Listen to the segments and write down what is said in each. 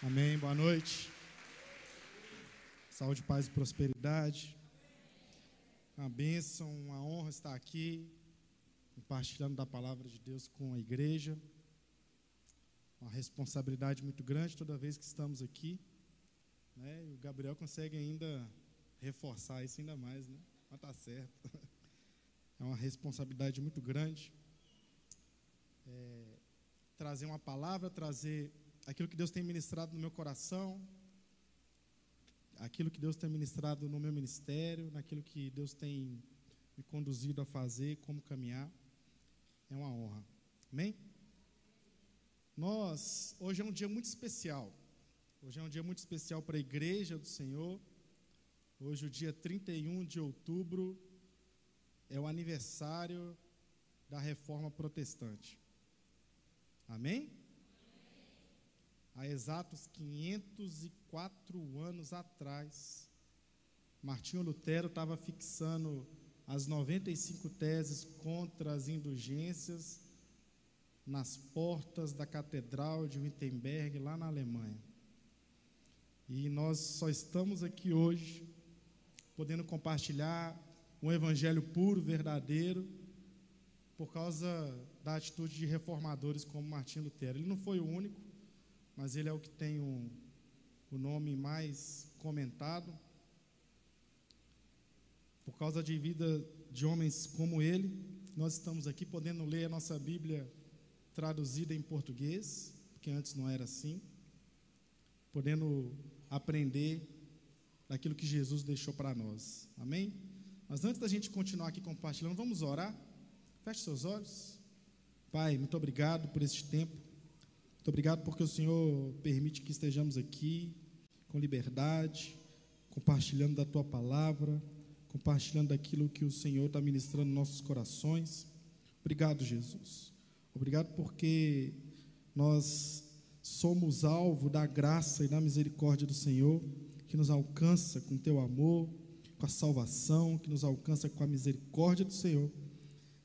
Amém. Boa noite. Saúde, paz e prosperidade. Uma bênção, uma honra estar aqui, compartilhando da palavra de Deus com a igreja. Uma responsabilidade muito grande toda vez que estamos aqui. Né? E o Gabriel consegue ainda reforçar isso ainda mais, né? Mas tá certo. É uma responsabilidade muito grande. É, trazer uma palavra, trazer aquilo que Deus tem ministrado no meu coração, aquilo que Deus tem ministrado no meu ministério, naquilo que Deus tem me conduzido a fazer, como caminhar. É uma honra. Amém? Nós, hoje é um dia muito especial. Hoje é um dia muito especial para a igreja do Senhor. Hoje, o dia 31 de outubro, é o aniversário da reforma protestante. Amém? Há exatos 504 anos atrás, Martinho Lutero estava fixando as 95 teses contra as indulgências nas portas da Catedral de Wittenberg, lá na Alemanha. E nós só estamos aqui hoje podendo compartilhar um evangelho puro, verdadeiro, por causa da atitude de reformadores como Martinho Lutero. Ele não foi o único, mas ele é o que tem um, o nome mais comentado. Por causa de vida de homens como ele, nós estamos aqui podendo ler a nossa Bíblia traduzida em português, porque antes não era assim, podendo aprender daquilo que Jesus deixou para nós. Amém? Mas antes da gente continuar aqui compartilhando, vamos orar. Feche seus olhos. Pai, muito obrigado por este tempo. Muito obrigado porque o Senhor permite que estejamos aqui com liberdade, compartilhando da tua palavra, compartilhando daquilo que o Senhor está ministrando nos nossos corações. Obrigado, Jesus. Obrigado porque nós somos alvo da graça e da misericórdia do Senhor, que nos alcança com teu amor, com a salvação, que nos alcança com a misericórdia do Senhor.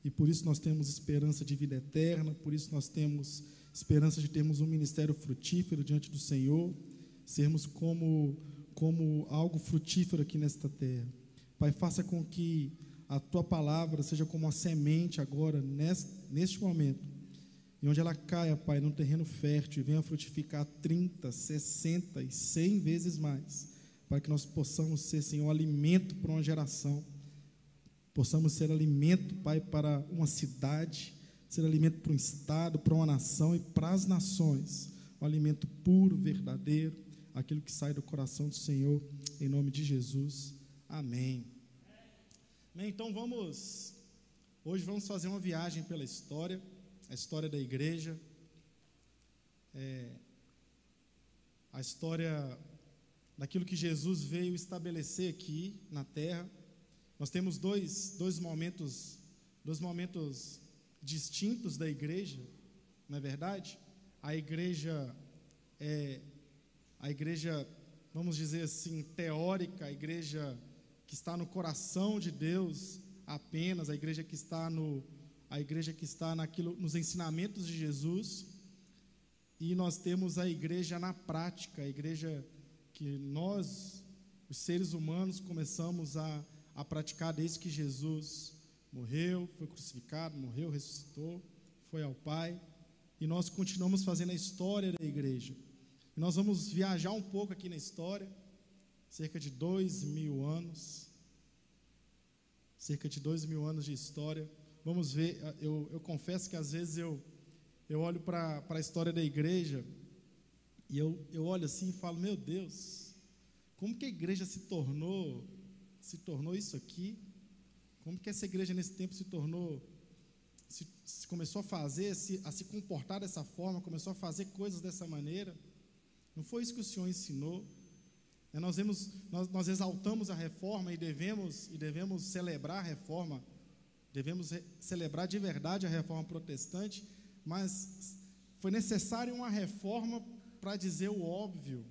E por isso nós temos esperança de vida eterna, por isso nós temos esperança de termos um ministério frutífero diante do Senhor, sermos como, como algo frutífero aqui nesta terra. Pai, faça com que a tua palavra seja como uma semente agora, neste, neste momento, e onde ela caia, Pai, num terreno fértil e venha frutificar 30, 60 e 100 vezes mais, para que nós possamos ser, Senhor, alimento para uma geração, possamos ser alimento, Pai, para uma cidade, ser alimento para um Estado, para uma nação e para as nações. Um alimento puro, verdadeiro, aquilo que sai do coração do Senhor, em nome de Jesus. Amém. Bem, então vamos. Hoje vamos fazer uma viagem pela história, a história da igreja, é, a história daquilo que Jesus veio estabelecer aqui na terra. Nós temos dois, dois momentos, dois momentos distintos da igreja, não é verdade? A igreja é a igreja, vamos dizer assim, teórica, a igreja que está no coração de Deus apenas, a igreja que está no a igreja que está naquilo nos ensinamentos de Jesus. E nós temos a igreja na prática, a igreja que nós, os seres humanos, começamos a, a praticar desde que Jesus morreu, foi crucificado, morreu, ressuscitou, foi ao Pai, e nós continuamos fazendo a história da igreja. E nós vamos viajar um pouco aqui na história, cerca de dois mil anos, cerca de dois mil anos de história. Vamos ver, eu, eu confesso que às vezes eu, eu olho para a história da igreja e eu, eu olho assim e falo, meu Deus, como que a igreja se tornou, se tornou isso aqui? Como que essa igreja nesse tempo se tornou, se, se começou a fazer, se, a se comportar dessa forma, começou a fazer coisas dessa maneira? Não foi isso que o Senhor ensinou? É, nós, vemos, nós, nós exaltamos a reforma e devemos, e devemos celebrar a reforma, devemos re, celebrar de verdade a reforma protestante, mas foi necessário uma reforma para dizer o óbvio.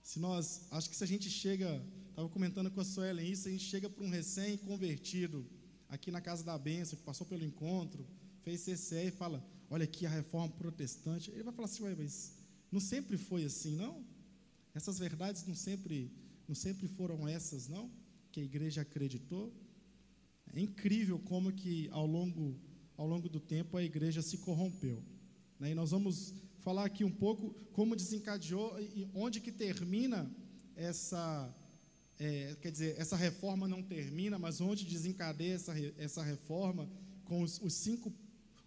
Se nós, acho que se a gente chega Estava comentando com a Suelen isso, a gente chega para um recém-convertido aqui na Casa da Bênção, que passou pelo encontro, fez CCE e fala, olha aqui a reforma protestante. Ele vai falar assim, mas não sempre foi assim, não? Essas verdades não sempre, não sempre foram essas, não? Que a igreja acreditou? É incrível como que ao longo, ao longo do tempo a igreja se corrompeu. Né? E nós vamos falar aqui um pouco como desencadeou e onde que termina essa, é, quer dizer, essa reforma não termina, mas onde desencadeia essa, essa reforma com os, os cinco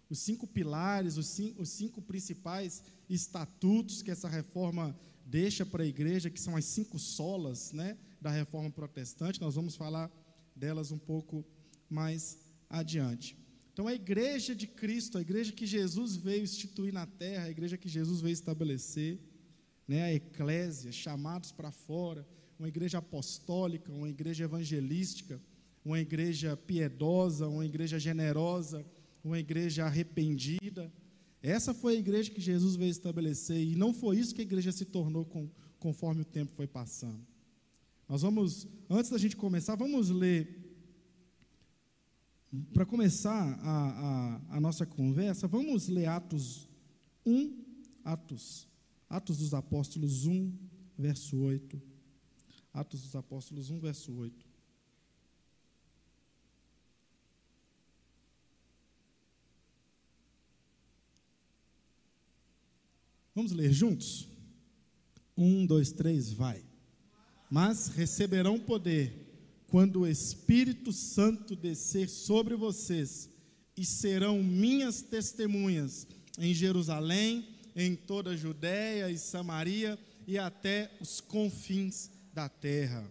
os cinco pilares, os cinco, os cinco, principais estatutos que essa reforma deixa para a igreja, que são as cinco solas né, da reforma protestante. Nós vamos falar delas um pouco mais adiante. Então, a igreja de Cristo, a igreja que Jesus veio instituir na terra, a igreja que Jesus veio estabelecer, né, a eclésia, chamados para fora, uma igreja apostólica, uma igreja evangelística, uma igreja piedosa, uma igreja generosa, uma igreja arrependida. Essa foi a igreja que Jesus veio estabelecer, e não foi isso que a igreja se tornou com, conforme o tempo foi passando. Nós vamos, antes da gente começar, vamos ler para começar a, a, a, nossa conversa, vamos ler Atos 1, Atos, Atos dos Apóstolos 1, verso 8. Atos dos Apóstolos 1, verso 8. Vamos ler juntos? Um, dois, três, vai. Mas receberão poder quando o Espírito Santo descer sobre vocês, e serão minhas testemunhas em Jerusalém, em toda a Judéia e Samaria e até os confins da terra.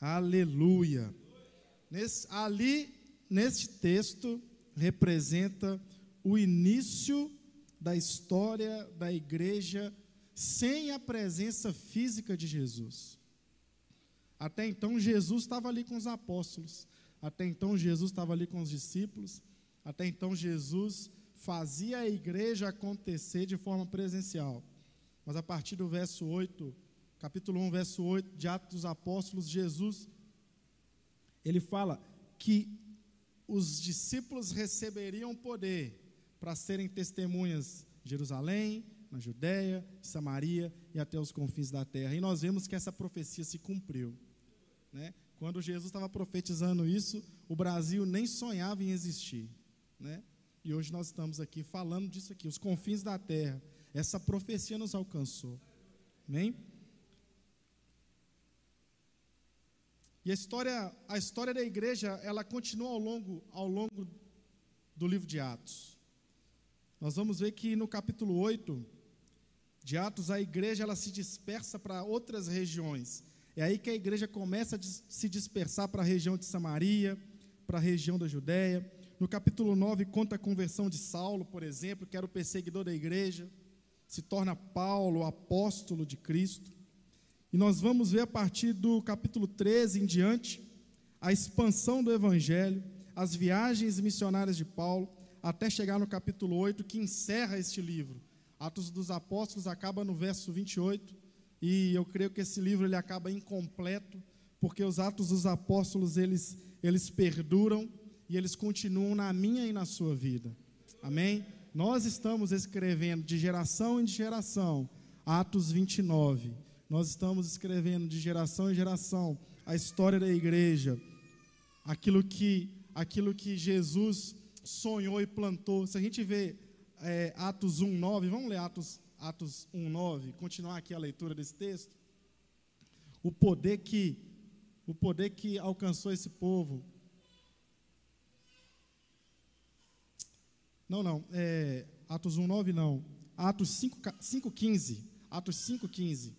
Aleluia. Nesse, ali, neste texto, representa o início da história da igreja sem a presença física de Jesus. Até então, Jesus estava ali com os apóstolos. Até então, Jesus estava ali com os discípulos. Até então, Jesus fazia a igreja acontecer de forma presencial. Mas a partir do verso 8, capítulo 1, verso 8 de Atos dos Apóstolos, Jesus, ele fala que os discípulos receberiam poder para serem testemunhas em Jerusalém, na Judéia, Samaria e até os confins da terra. E nós vemos que essa profecia se cumpriu. Né? Quando Jesus estava profetizando isso, o Brasil nem sonhava em existir. Né? E hoje nós estamos aqui falando disso aqui, os confins da terra. Essa profecia nos alcançou. Amém? E a história, a história da igreja, ela continua ao longo, ao longo do livro de Atos. Nós vamos ver que no capítulo 8 de Atos, a igreja ela se dispersa para outras regiões. É aí que a igreja começa a se dispersar para a região de Samaria, para a região da Judéia. No capítulo 9 conta a conversão de Saulo, por exemplo, que era o perseguidor da igreja, se torna Paulo, o apóstolo de Cristo. E nós vamos ver a partir do capítulo 13 em diante a expansão do evangelho, as viagens missionárias de Paulo, até chegar no capítulo 8, que encerra este livro. Atos dos Apóstolos acaba no verso 28 e eu creio que esse livro ele acaba incompleto, porque os Atos dos Apóstolos eles eles perduram e eles continuam na minha e na sua vida. Amém? Nós estamos escrevendo de geração em geração Atos 29. Nós estamos escrevendo de geração em geração a história da igreja, aquilo que aquilo que Jesus sonhou e plantou. Se a gente vê é, Atos 1:9, vamos ler Atos Atos 1:9, continuar aqui a leitura desse texto, o poder que o poder que alcançou esse povo. Não, não, é, Atos 1:9 não. Atos 5:15, Atos 5:15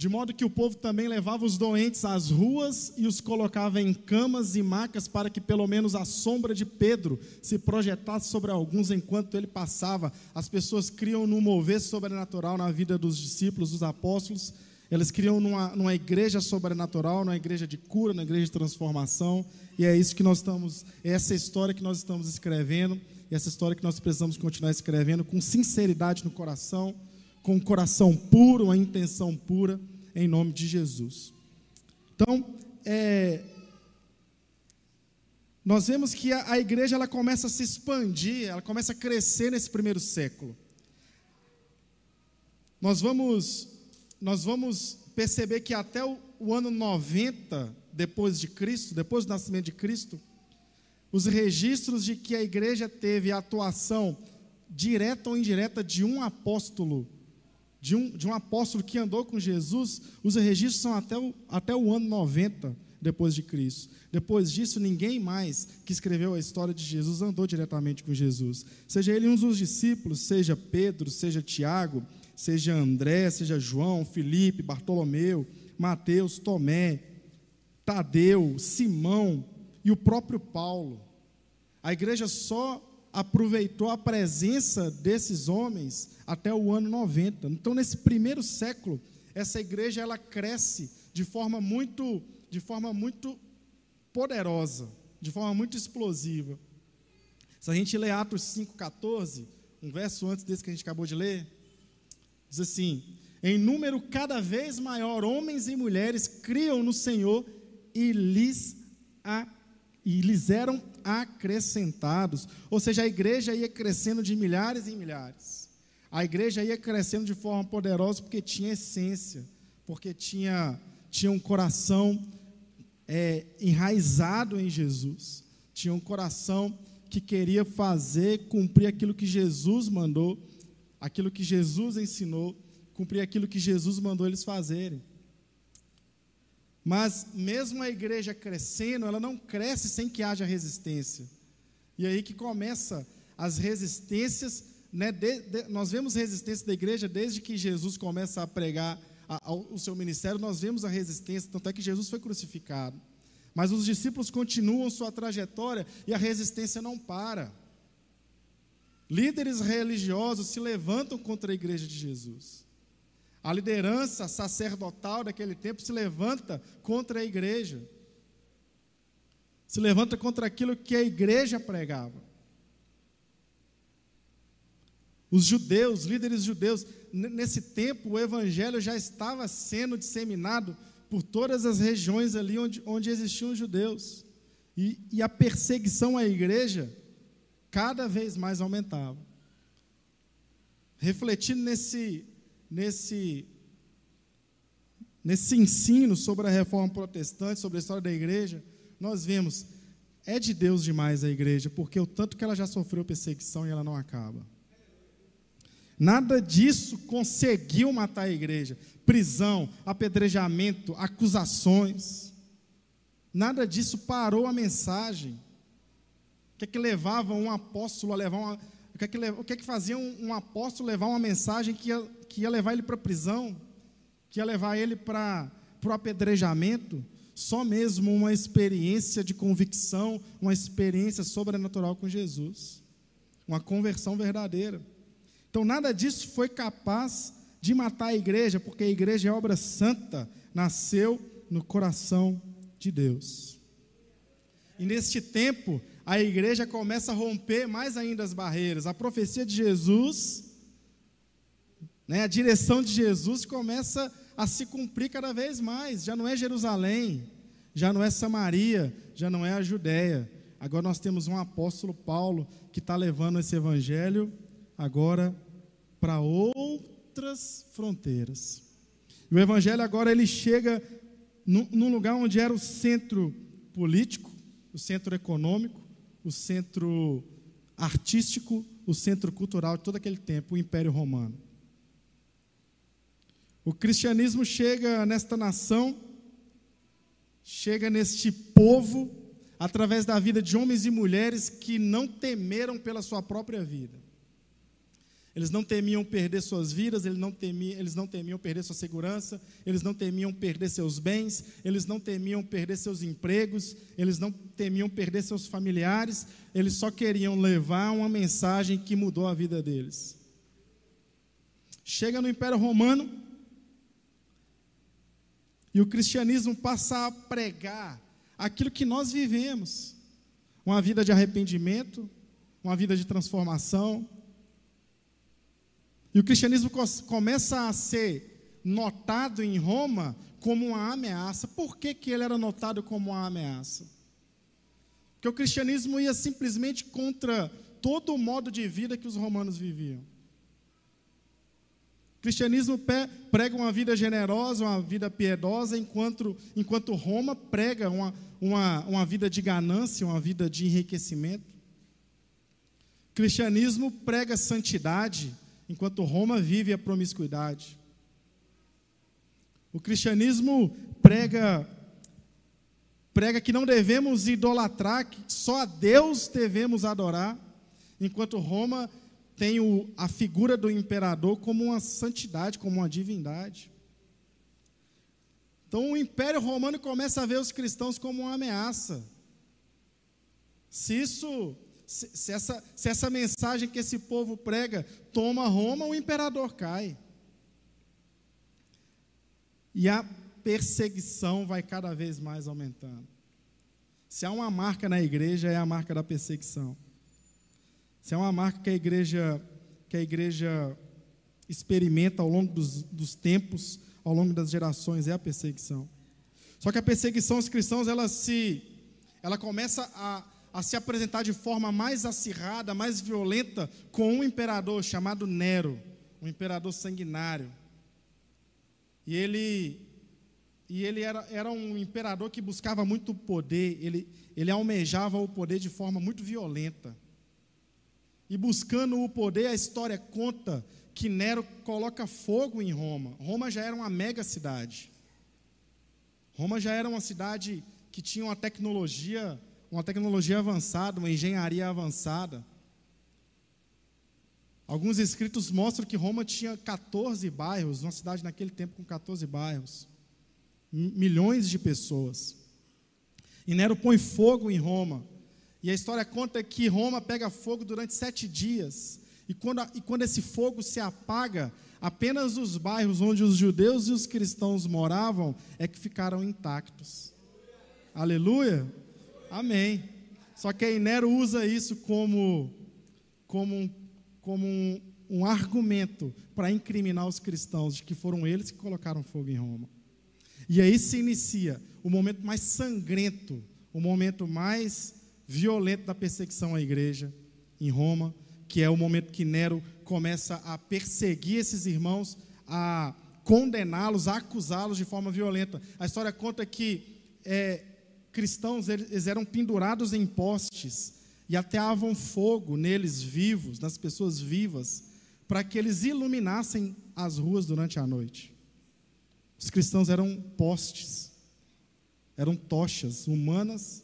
de modo que o povo também levava os doentes às ruas e os colocava em camas e macas para que pelo menos a sombra de Pedro se projetasse sobre alguns enquanto ele passava. As pessoas criam num mover sobrenatural na vida dos discípulos, dos apóstolos. Eles criam numa, numa igreja sobrenatural, numa igreja de cura, numa igreja de transformação. E é isso que nós estamos, é essa história que nós estamos escrevendo, e essa história que nós precisamos continuar escrevendo com sinceridade no coração, com um coração puro, uma intenção pura em nome de Jesus. Então, é, nós vemos que a, a, igreja ela começa a se expandir, ela começa a crescer nesse primeiro século. nós vamos, nós vamos perceber que até o, o ano 90 depois de Cristo, depois do nascimento de Cristo, os registros de que a igreja teve atuação direta ou indireta de um apóstolo, de um, de um apóstolo que andou com Jesus, os registros são até o, até o ano 90 depois de Cristo. Depois disso, ninguém mais que escreveu a história de Jesus andou diretamente com Jesus. Seja ele um dos discípulos, seja Pedro, seja Tiago, seja André, seja João, Felipe, Bartolomeu, Mateus, Tomé, Tadeu, Simão e o próprio Paulo. A igreja só aproveitou a presença desses homens até o ano 90. Então, nesse primeiro século, essa igreja ela cresce de forma muito, de forma muito poderosa, de forma muito explosiva. Se a gente ler Atos 5,14, um verso antes desse que a gente acabou de ler, diz assim: em número cada vez maior, homens e mulheres criam no Senhor e lhes, a, e lhes eram acrescentados. Ou seja, a igreja ia crescendo de milhares em milhares. A igreja ia crescendo de forma poderosa porque tinha essência, porque tinha, tinha um coração é, enraizado em Jesus, tinha um coração que queria fazer, cumprir aquilo que Jesus mandou, aquilo que Jesus ensinou, cumprir aquilo que Jesus mandou eles fazerem. Mas mesmo a igreja crescendo, ela não cresce sem que haja resistência. E aí que começa as resistências, né, de, de, nós vemos resistência da igreja desde que Jesus começa a pregar a, a, o seu ministério, nós vemos a resistência, tanto é que Jesus foi crucificado. Mas os discípulos continuam sua trajetória e a resistência não para. Líderes religiosos se levantam contra a igreja de Jesus. A liderança sacerdotal daquele tempo se levanta contra a igreja. Se levanta contra aquilo que a igreja pregava. Os judeus, líderes judeus, nesse tempo o evangelho já estava sendo disseminado por todas as regiões ali onde, onde existiam judeus. E, e a perseguição à igreja cada vez mais aumentava. Refletindo nesse, nesse, nesse ensino sobre a reforma protestante, sobre a história da igreja, nós vemos, é de Deus demais a igreja, porque o tanto que ela já sofreu perseguição e ela não acaba. Nada disso conseguiu matar a igreja. Prisão, apedrejamento, acusações. Nada disso parou a mensagem. O que é que levava um apóstolo a levar uma. O que é que, o que, é que fazia um, um apóstolo levar uma mensagem que ia que ia levar ele para a prisão, que ia levar ele para o apedrejamento, só mesmo uma experiência de convicção, uma experiência sobrenatural com Jesus, uma conversão verdadeira. Então, nada disso foi capaz de matar a igreja, porque a igreja é obra santa, nasceu no coração de Deus. E neste tempo, a igreja começa a romper mais ainda as barreiras. A profecia de Jesus né? A direção de Jesus começa a se cumprir cada vez mais. Já não é Jerusalém, já não é Samaria, já não é a Judéia. Agora nós temos um apóstolo Paulo que está levando esse evangelho agora para outras fronteiras. E o evangelho agora ele chega num lugar onde era o centro político, o centro econômico, o centro artístico, o centro cultural de todo aquele tempo, o Império Romano. O cristianismo chega nesta nação, chega neste povo, através da vida de homens e mulheres que não temeram pela sua própria vida. Eles não temiam perder suas vidas, eles não, temiam, eles não temiam perder sua segurança, eles não temiam perder seus bens, eles não temiam perder seus empregos, eles não temiam perder seus familiares, eles só queriam levar uma mensagem que mudou a vida deles. Chega no Império Romano, e o cristianismo passa a pregar aquilo que nós vivemos: uma vida de arrependimento, uma vida de transformação. E o cristianismo começa a ser notado em Roma como uma ameaça. Por que, que ele era notado como uma ameaça? Porque o cristianismo ia simplesmente contra todo o modo de vida que os romanos viviam. O cristianismo prega uma vida generosa, uma vida piedosa, enquanto, enquanto Roma prega uma, uma, uma vida de ganância, uma vida de enriquecimento. O cristianismo prega santidade, enquanto Roma vive a promiscuidade. O cristianismo prega prega que não devemos idolatrar, que só a Deus devemos adorar, enquanto Roma tem o, a figura do imperador como uma santidade, como uma divindade. Então o Império Romano começa a ver os cristãos como uma ameaça. Se isso, se, essa, se essa mensagem que esse povo prega toma Roma, o imperador cai. E a perseguição vai cada vez mais aumentando. Se há uma marca na igreja, é a marca da perseguição. Se é uma marca que a igreja, que a igreja experimenta ao longo dos, dos tempos, ao longo das gerações, é a perseguição. Só que a perseguição aos cristãos, ela se, ela começa a, a se apresentar de forma mais acirrada, mais violenta, com um imperador chamado Nero, um imperador sanguinário. E ele, e ele era, era um imperador que buscava muito poder, ele, ele almejava o poder de forma muito violenta. E buscando o poder, a história conta que Nero coloca fogo em Roma. Roma já era uma mega cidade. Roma já era uma cidade que tinha uma tecnologia, uma tecnologia avançada, uma engenharia avançada. Alguns escritos mostram que Roma tinha 14 bairros, uma cidade naquele tempo com 14 bairros. Milhões de pessoas. E Nero põe fogo em Roma. E a história conta que Roma pega fogo durante sete dias. E quando, e quando esse fogo se apaga, apenas os bairros onde os judeus e os cristãos moravam é que ficaram intactos. Aleluia? Amém. Só que aí Nero usa isso como, como, como um, um argumento para incriminar os cristãos de que foram eles que colocaram fogo em Roma. E aí se inicia o momento mais sangrento, o momento mais violento da perseguição à igreja em Roma, que é o momento que Nero começa a perseguir esses irmãos, a condená-los, a acusá-los de forma violenta. A história conta que é, cristãos eles eram pendurados em postes e ateavam fogo neles vivos, nas pessoas vivas, para que eles iluminassem as ruas durante a noite. Os cristãos eram postes, eram tochas humanas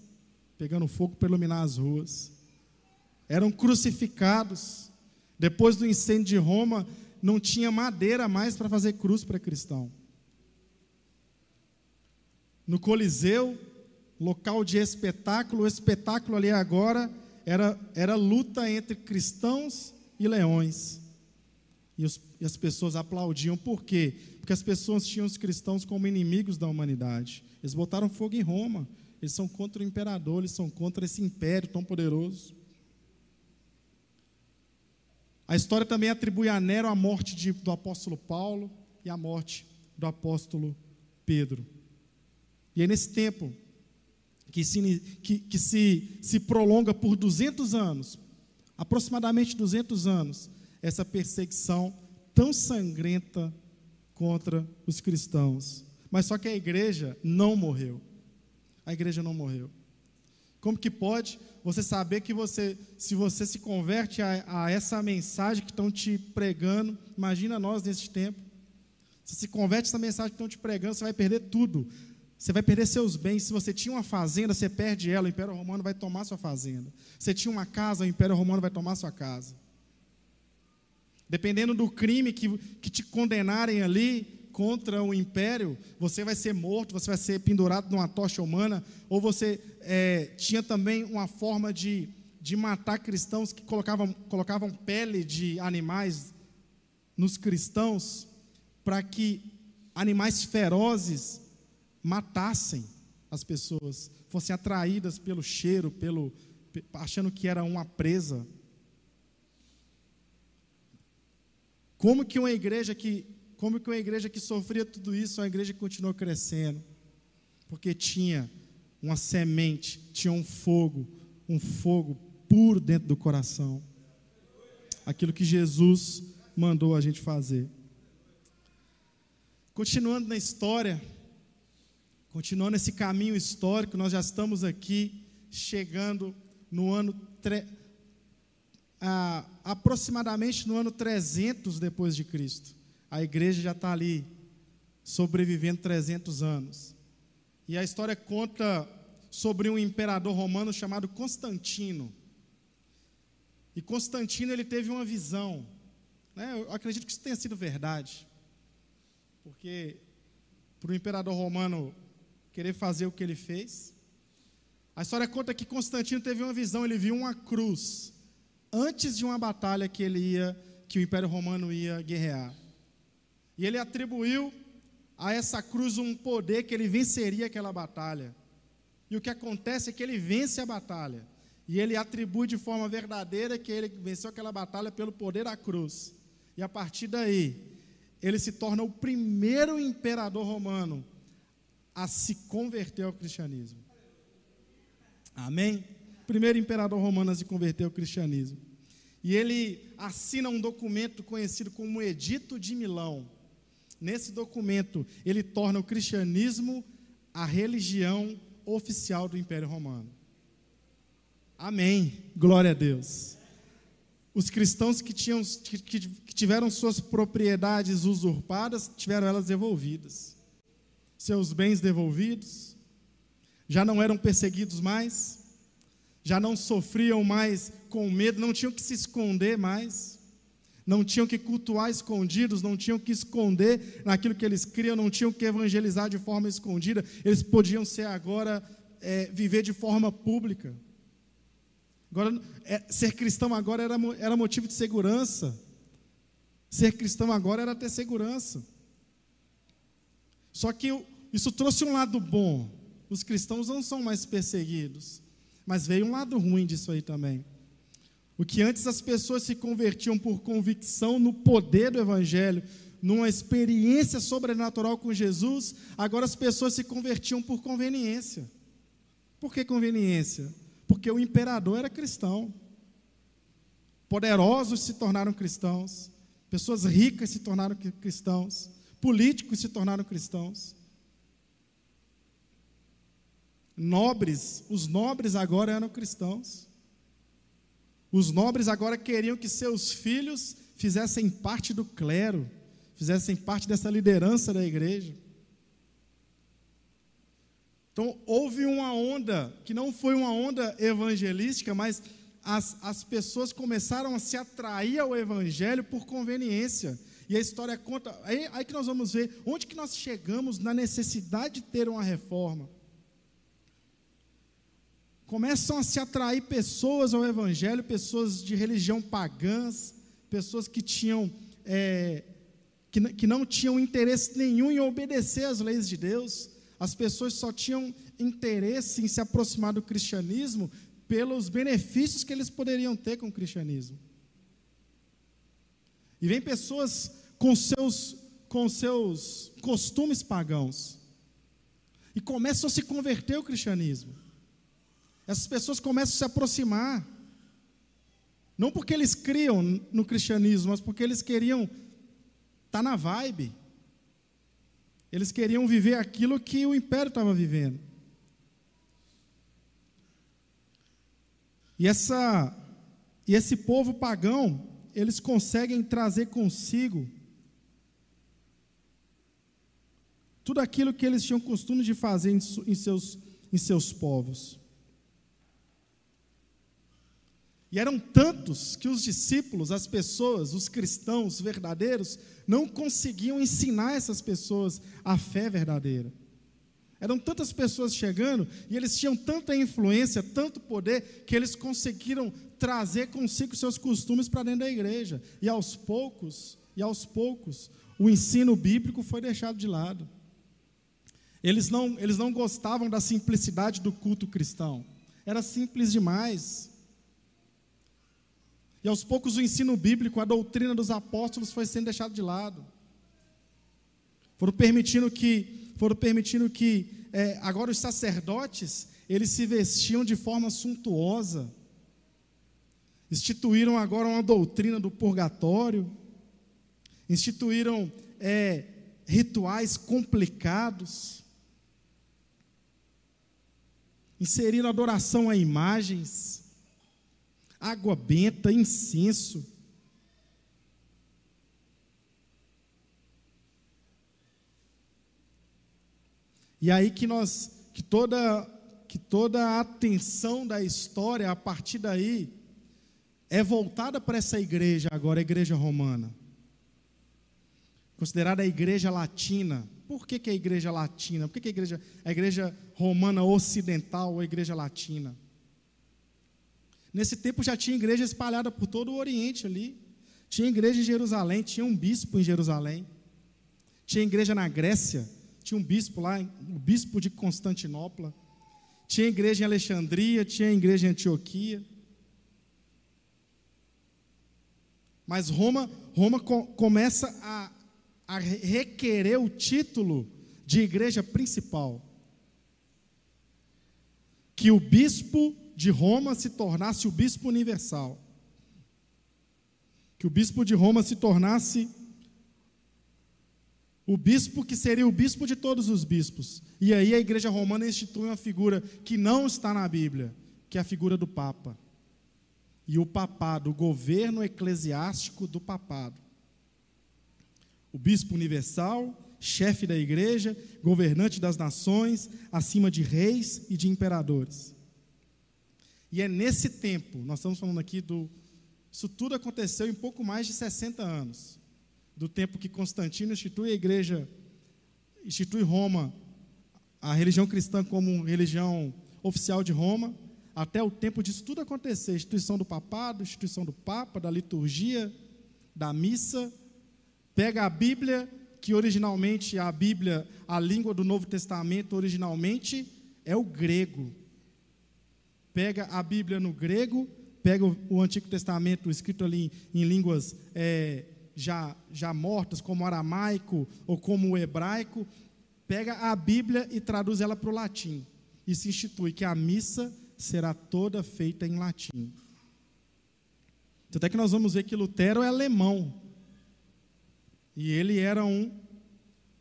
pegando fogo para iluminar as ruas. Eram crucificados. Depois do incêndio de Roma, não tinha madeira mais para fazer cruz para cristão. No Coliseu, local de espetáculo, o espetáculo ali agora era, era luta entre cristãos e leões. E, os, e, as pessoas aplaudiam, por quê? Porque as pessoas tinham os cristãos como inimigos da humanidade. Eles botaram fogo em Roma, eles são contra o imperador, eles são contra esse império tão poderoso. A história também atribui a Nero a morte de, do apóstolo Paulo e a morte do apóstolo Pedro. E é nesse tempo que, se, que, que se, se prolonga por 200 anos, aproximadamente 200 anos, essa perseguição tão sangrenta contra os cristãos. Mas só que a igreja não morreu a igreja não morreu. Como que pode você saber que você, se você se converte a, a essa mensagem que estão te pregando, imagina nós nesse tempo, se se converte a essa mensagem que estão te pregando, você vai perder tudo. Você vai perder seus bens. Se você tinha uma fazenda, você perde ela, o Império Romano vai tomar sua fazenda. Se você tinha uma casa, o Império Romano vai tomar sua casa. Dependendo do crime que, que te condenarem ali, contra o império, você vai ser morto, você vai ser pendurado numa tocha humana, ou você é, tinha também uma forma de, de matar cristãos que colocavam, colocavam pele de animais nos cristãos, para que animais ferozes matassem as pessoas, fossem atraídas pelo cheiro, pelo achando que era uma presa. Como que uma igreja que como que uma igreja que sofria tudo isso, uma igreja que continuou crescendo? Porque tinha uma semente, tinha um fogo, um fogo puro dentro do coração. Aquilo que Jesus mandou a gente fazer. Continuando na história, continuando esse caminho histórico, nós já estamos aqui chegando no ano tre... ah, aproximadamente no ano 300 depois de Cristo. A igreja já está ali sobrevivendo 300 anos. E a história conta sobre um imperador romano chamado Constantino. E Constantino ele teve uma visão. Né? Eu acredito que isso tenha sido verdade. Porque para o imperador romano querer fazer o que ele fez, a história conta que Constantino teve uma visão, ele viu uma cruz antes de uma batalha que ele ia, que o Império Romano ia guerrear. E ele atribuiu a essa cruz um poder que ele venceria aquela batalha. E o que acontece é que ele vence a batalha. E ele atribui de forma verdadeira que ele venceu aquela batalha pelo poder da cruz. E a partir daí, ele se torna o primeiro imperador romano a se converter ao cristianismo. Amém? Primeiro imperador romano a se converter ao cristianismo. E ele assina um documento conhecido como Edito de Milão. Nesse documento, ele torna o cristianismo a religião oficial do Império Romano. Amém. Glória a Deus os cristãos que, tinham, que, que tiveram suas propriedades usurpadas, tiveram elas devolvidas. Seus bens devolvidos, já não eram perseguidos mais, já não sofriam mais com medo, não tinham que se esconder mais, não tinham que cultuar escondidos, não tinham que esconder naquilo que eles criam, não tinham que evangelizar de forma escondida, eles podiam ser agora, é, viver de forma pública. Agora, é, ser cristão agora era, era motivo de segurança. Ser cristão agora era ter segurança. Só que isso trouxe um lado bom. Os cristãos não são mais perseguidos. Mas veio um lado ruim disso aí também. O que antes as pessoas se convertiam por convicção no poder do Evangelho, numa experiência sobrenatural com Jesus, agora as pessoas se convertiam por conveniência. Por que conveniência? Porque o imperador era cristão. Poderosos se tornaram cristãos. Pessoas ricas se tornaram cristãos. Políticos se tornaram cristãos. Nobres, os nobres agora eram cristãos. Os nobres agora queriam que seus filhos fizessem parte do clero, fizessem parte dessa liderança da igreja. Então, houve uma onda, que não foi uma onda evangelística, mas as, as pessoas começaram a se atrair ao evangelho por conveniência. E a história conta, aí, aí que nós vamos ver onde que nós chegamos na necessidade de ter uma reforma. Começam a se atrair pessoas ao evangelho, pessoas de religião pagãs, pessoas que tinham é, que, que não tinham interesse nenhum em obedecer às leis de Deus as pessoas só tinham interesse em se aproximar do cristianismo pelos benefícios que eles poderiam ter com o cristianismo. E vem pessoas com seus, com seus costumes pagãos e começam a se converter ao cristianismo. Essas pessoas começam a se aproximar, não porque eles criam no cristianismo, mas porque eles queriam estar tá na vibe. Eles queriam viver aquilo que o império estava vivendo. E, essa, e esse povo pagão, eles conseguem trazer consigo tudo aquilo que eles tinham costume de fazer em, em, seus, em seus povos. E eram tantos que os discípulos, as pessoas, os cristãos verdadeiros, não conseguiam ensinar essas pessoas a fé verdadeira. Eram tantas pessoas chegando e eles tinham tanta influência, tanto poder, que eles conseguiram trazer consigo seus costumes para dentro da igreja. E aos poucos, e aos poucos, o ensino bíblico foi deixado de lado. Eles não, eles não gostavam da simplicidade do culto cristão. Era simples demais. E aos poucos o ensino bíblico, a doutrina dos apóstolos foi sendo deixado de lado. Foram permitindo que, foram permitindo que é, agora os sacerdotes eles se vestiam de forma suntuosa. Instituíram agora uma doutrina do purgatório. Instituíram é, rituais complicados, inserindo adoração a imagens, água benta, incenso. E aí que nós, que toda, que toda a atenção da história, a partir daí, é voltada para essa igreja agora, a igreja romana. Considerada a igreja latina. Por que, que é a igreja latina? Por que, que a igreja, a igreja romana ocidental ou a igreja latina? Nesse tempo já tinha igreja espalhada por todo o Oriente ali. Tinha igreja em Jerusalém, tinha um bispo em Jerusalém. Tinha igreja na Grécia, tinha um bispo lá, o bispo de Constantinopla. Tinha igreja em Alexandria, tinha igreja em Antioquia. Mas Roma, Roma co começa a, a requerer o título de igreja principal. Que o bispo de Roma se tornasse o bispo universal. Que o bispo de Roma se tornasse o bispo que seria o bispo de todos os bispos. E aí a igreja romana institui uma figura que não está na Bíblia, que é a figura do Papa. E o papado, o governo eclesiástico do papado. O bispo universal, chefe da igreja, governante das nações, acima de reis e de imperadores. E é nesse tempo, nós estamos falando aqui do. Isso tudo aconteceu em pouco mais de 60 anos do tempo que Constantino institui a igreja, institui Roma, a religião cristã como religião oficial de Roma, até o tempo disso tudo acontecer, instituição do papado, instituição do papa, da liturgia, da missa, pega a Bíblia, que originalmente a Bíblia, a língua do Novo Testamento originalmente é o grego. Pega a Bíblia no grego, pega o, Antigo Testamento escrito ali em, em línguas é, já, já mortas, como aramaico ou como hebraico, pega a Bíblia e traduz ela para o latim. E se institui que a missa será toda feita em latim. Até que nós vamos ver que Lutero é alemão. E ele era um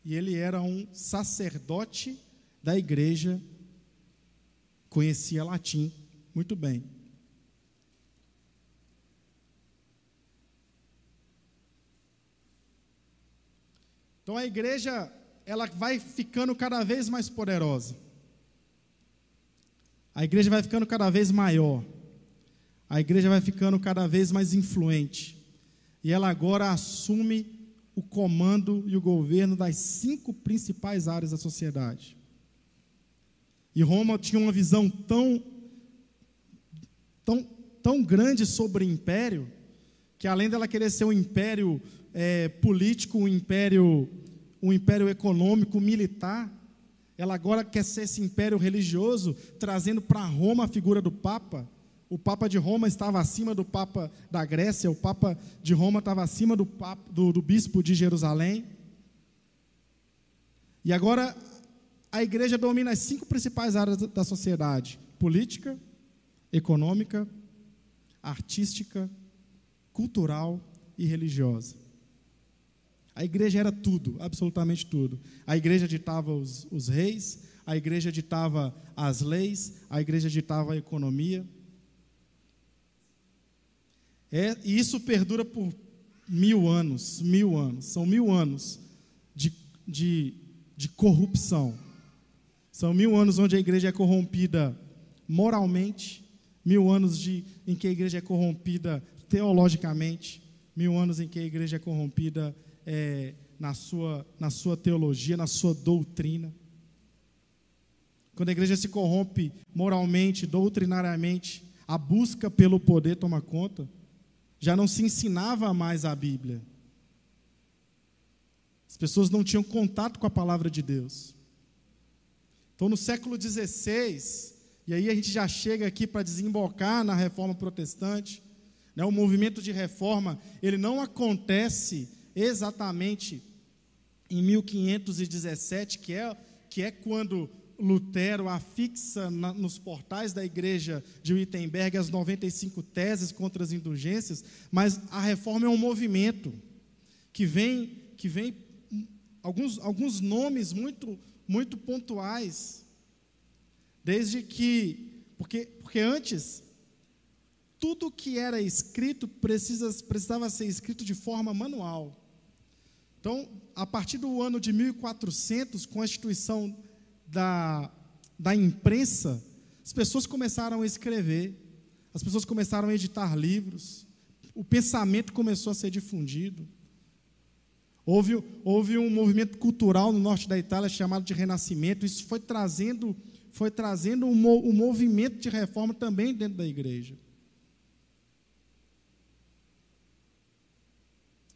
e ele era um sacerdote da igreja, conhecia latim muito bem. Então a igreja, ela vai ficando cada vez mais poderosa. A igreja vai ficando cada vez maior. A igreja vai ficando cada vez mais influente. E ela agora assume o comando e o governo das cinco principais áreas da sociedade. E Roma tinha uma visão tão, tão, tão grande sobre o império, que além dela querer ser um império é, político, um império, um império econômico, militar, ela agora quer ser esse império religioso, trazendo para Roma a figura do Papa. O Papa de Roma estava acima do Papa da Grécia, o Papa de Roma estava acima do, Papa, do, do Bispo de Jerusalém. E agora a igreja domina as cinco principais áreas da sociedade: política, econômica, artística, cultural e religiosa. A igreja era tudo, absolutamente tudo. A igreja ditava os, os reis, a igreja ditava as leis, a igreja ditava a economia. É, e isso perdura por mil anos, mil anos. São mil anos de, de, de corrupção. São mil anos onde a igreja é corrompida moralmente, mil anos de, em que a igreja é corrompida teologicamente, mil anos em que a igreja é corrompida é, na, sua, na sua teologia, na sua doutrina. Quando a igreja se corrompe moralmente, doutrinariamente, a busca pelo poder toma conta, já não se ensinava mais a Bíblia. As pessoas não tinham contato com a palavra de Deus. Então, no século XVI, e aí a gente já chega aqui para desembocar na reforma protestante, né, o movimento de reforma, ele não acontece exatamente em 1517, que é, que é quando Lutero afixa na, nos portais da igreja de Wittenberg as 95 teses contra as indulgências, mas a reforma é um movimento que vem, que vem alguns, alguns nomes muito, muito pontuais. Desde que, porque, porque antes, tudo que era escrito precisa, precisava ser escrito de forma manual. Então, a partir do ano de 1400, com a instituição da, da imprensa, as pessoas começaram a escrever, as pessoas começaram a editar livros, o pensamento começou a ser difundido. Houve, houve um movimento cultural no norte da Itália chamado de Renascimento, isso foi trazendo, foi trazendo um, um movimento de reforma também dentro da igreja.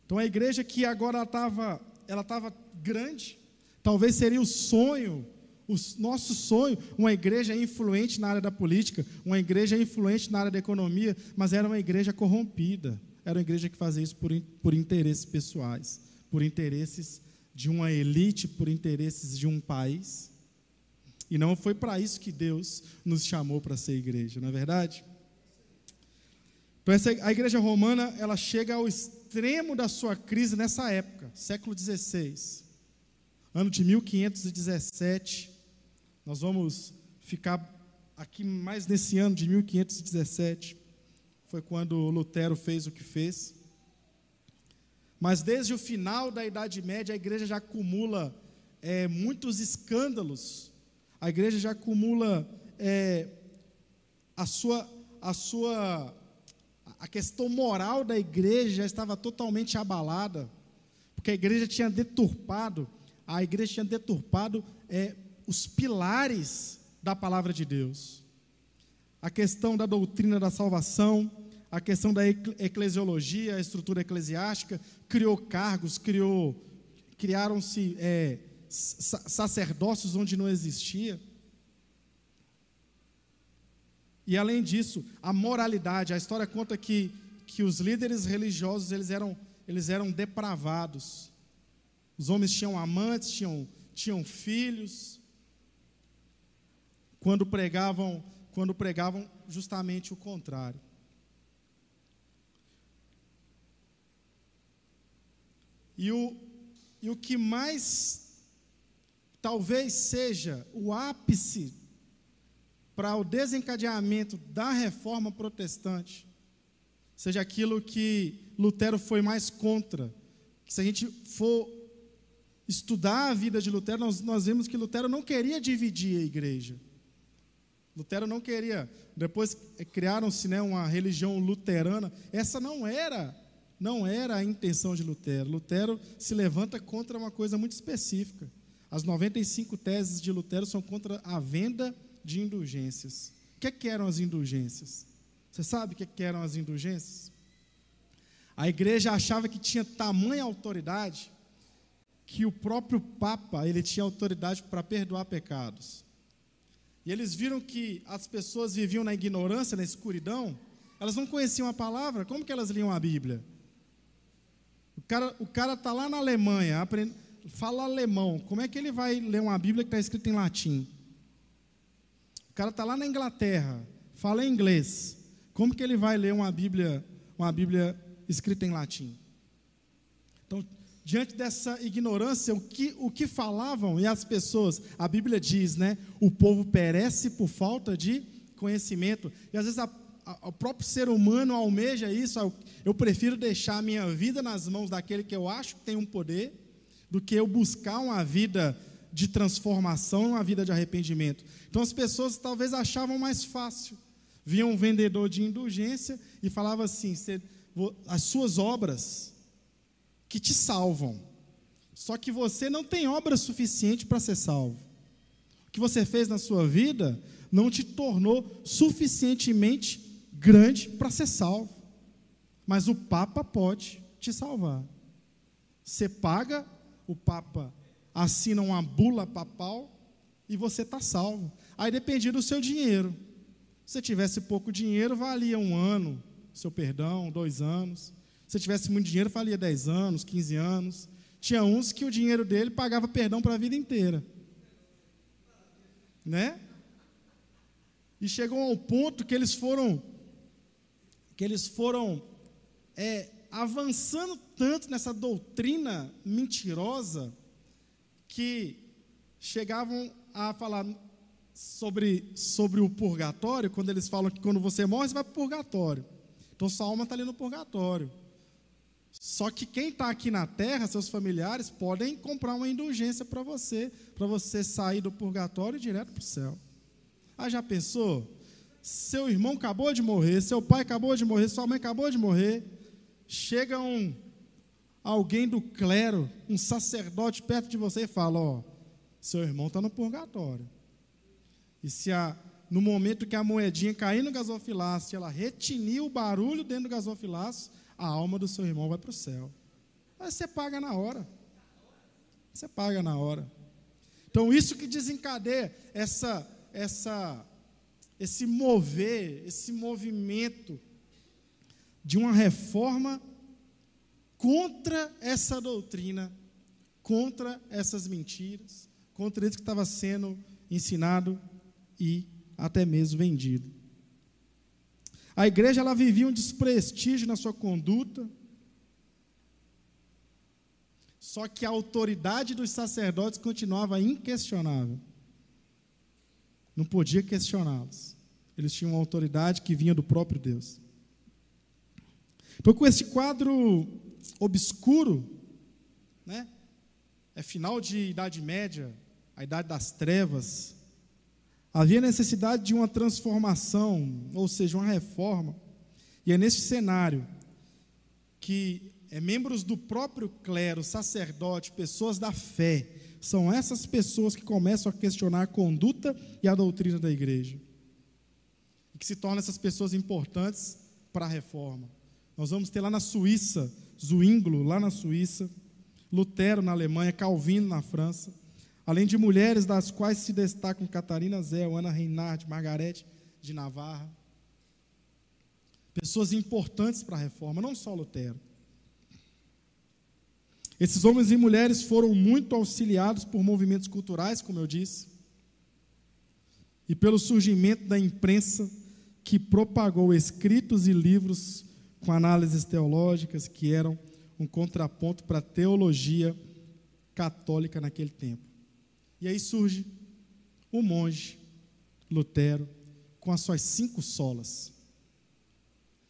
Então a igreja que agora estava, ela estava grande, talvez seria o sonho, o nosso sonho, uma igreja influente na área da política, uma igreja influente na área da economia, mas era uma igreja corrompida, era uma igreja que fazia isso por, por interesses pessoais, por interesses de uma elite, por interesses de um país. E não foi para isso que Deus nos chamou para ser igreja, não é verdade? Então, essa, a igreja romana, ela chega ao extremo da sua crise nessa época, século XVI, ano de 1517. Nós vamos ficar aqui mais nesse ano de 1517, foi quando Lutero fez o que fez. Mas desde o final da Idade Média, a igreja já acumula é, muitos escândalos, a igreja já acumula é, a sua, a sua a questão moral da igreja estava totalmente abalada, porque a igreja tinha deturpado, a igreja tinha deturpado é, os pilares da palavra de Deus. A questão da doutrina da salvação, a questão da eclesiologia, a estrutura eclesiástica, criou cargos, criou, criaram-se é, sacerdócios onde não existia. E além disso, a moralidade, a história conta que, que os líderes religiosos eles eram, eles eram depravados. Os homens tinham amantes, tinham, tinham filhos. Quando pregavam, quando pregavam justamente o contrário. E o, e o que mais talvez seja o ápice para o desencadeamento da reforma protestante seja aquilo que Lutero foi mais contra. Se a gente for estudar a vida de Lutero, nós, nós vemos que Lutero não queria dividir a igreja. Lutero não queria. Depois criaram-se né, uma religião luterana. Essa não era, não era a intenção de Lutero. Lutero se levanta contra uma coisa muito específica. As 95 teses de Lutero são contra a venda de indulgências. O que, é que eram as indulgências? Você sabe o que, é que eram as indulgências? A igreja achava que tinha tamanha autoridade que o próprio Papa ele tinha autoridade para perdoar pecados. E eles viram que as pessoas viviam na ignorância, na escuridão, elas não conheciam a palavra, como que elas liam a Bíblia? O cara está lá na Alemanha, aprende, fala alemão, como é que ele vai ler uma Bíblia que está escrita em latim? cara está lá na Inglaterra, fala inglês. Como que ele vai ler uma Bíblia, uma Bíblia escrita em latim? Então, diante dessa ignorância, o que, o que falavam e as pessoas, a Bíblia diz, né? O povo perece por falta de conhecimento. E às vezes a, o próprio ser humano almeja isso. Eu, eu prefiro deixar a minha vida nas mãos daquele que eu acho que tem um poder, do que eu buscar uma vida de transformação, uma vida de arrependimento. Então as pessoas talvez achavam mais fácil. Viam um vendedor de indulgência e falava assim: as suas obras que te salvam. Só que você não tem obra suficiente para ser salvo. O que você fez na sua vida não te tornou suficientemente grande para ser salvo. Mas o Papa pode te salvar. Você paga, o Papa assina uma bula papal e você está salvo. Aí dependia do seu dinheiro. Se você tivesse pouco dinheiro, valia um ano, seu perdão, dois anos. Se tivesse muito dinheiro, valia dez anos, quinze anos. Tinha uns que o dinheiro dele pagava perdão para a vida inteira. Né? E chegou ao ponto que eles foram que eles foram é, avançando tanto nessa doutrina mentirosa que chegavam a falar sobre, sobre o purgatório, quando eles falam que quando você morre, você vai para o purgatório. Então sua alma está ali no purgatório. Só que quem está aqui na terra, seus familiares, podem comprar uma indulgência para você, para você sair do purgatório direto para o céu. Ah, já pensou? Seu irmão acabou de morrer, seu pai acabou de morrer, sua mãe acabou de morrer. Chega um alguém do clero, um sacerdote perto de você e fala: Ó, seu irmão está no purgatório. E se a, no momento que a moedinha cair no gasofilaço, ela retinir o barulho dentro do gasofilaço, a alma do seu irmão vai para o céu. Mas você paga na hora. Você paga na hora. Então, isso que desencadeia essa, essa, esse mover, esse movimento de uma reforma contra essa doutrina, contra essas mentiras, contra isso que estava sendo ensinado e até mesmo vendido. A igreja ela vivia um desprestígio na sua conduta. Só que a autoridade dos sacerdotes continuava inquestionável. Não podia questioná-los. Eles tinham uma autoridade que vinha do próprio Deus. Então, com esse quadro obscuro, né? É final de Idade Média, a Idade das Trevas, Havia necessidade de uma transformação, ou seja, uma reforma. E é nesse cenário que é, membros do próprio clero, sacerdote, pessoas da fé, são essas pessoas que começam a questionar a conduta e a doutrina da igreja. E que se tornam essas pessoas importantes para a reforma. Nós vamos ter lá na Suíça, Zwinglo, lá na Suíça, Lutero na Alemanha, Calvino na França além de mulheres das quais se destacam Catarina Zé, Ana Reinhardt, Margarete de Navarra. Pessoas importantes para a reforma, não só Lutero. Esses homens e mulheres foram muito auxiliados por movimentos culturais, como eu disse, e pelo surgimento da imprensa que propagou escritos e livros com análises teológicas que eram um contraponto para a teologia católica naquele tempo. E aí surge o monge Lutero com as suas cinco solas.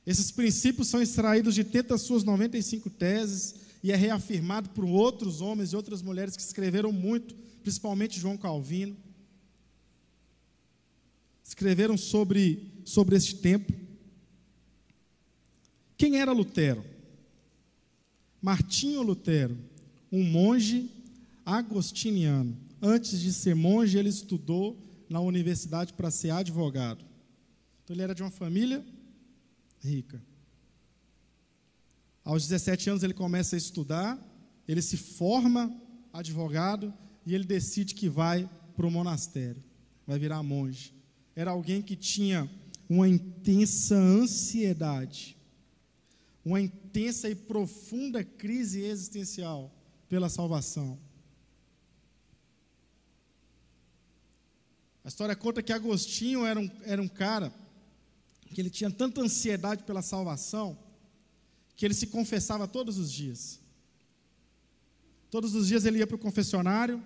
Esses princípios são extraídos de tantas das suas 95 teses e é reafirmado por outros homens e outras mulheres que escreveram muito, principalmente João Calvino. Escreveram sobre, sobre este tempo. Quem era Lutero? Martinho Lutero, um monge agostiniano Antes de ser monge, ele estudou na universidade para ser advogado. Então, ele era de uma família rica. Aos 17 anos, ele começa a estudar, ele se forma advogado e ele decide que vai para o monastério, vai virar monge. Era alguém que tinha uma intensa ansiedade, uma intensa e profunda crise existencial pela salvação. A história conta que Agostinho era um, era um cara que ele tinha tanta ansiedade pela salvação que ele se confessava todos os dias. Todos os dias ele ia para o confessionário,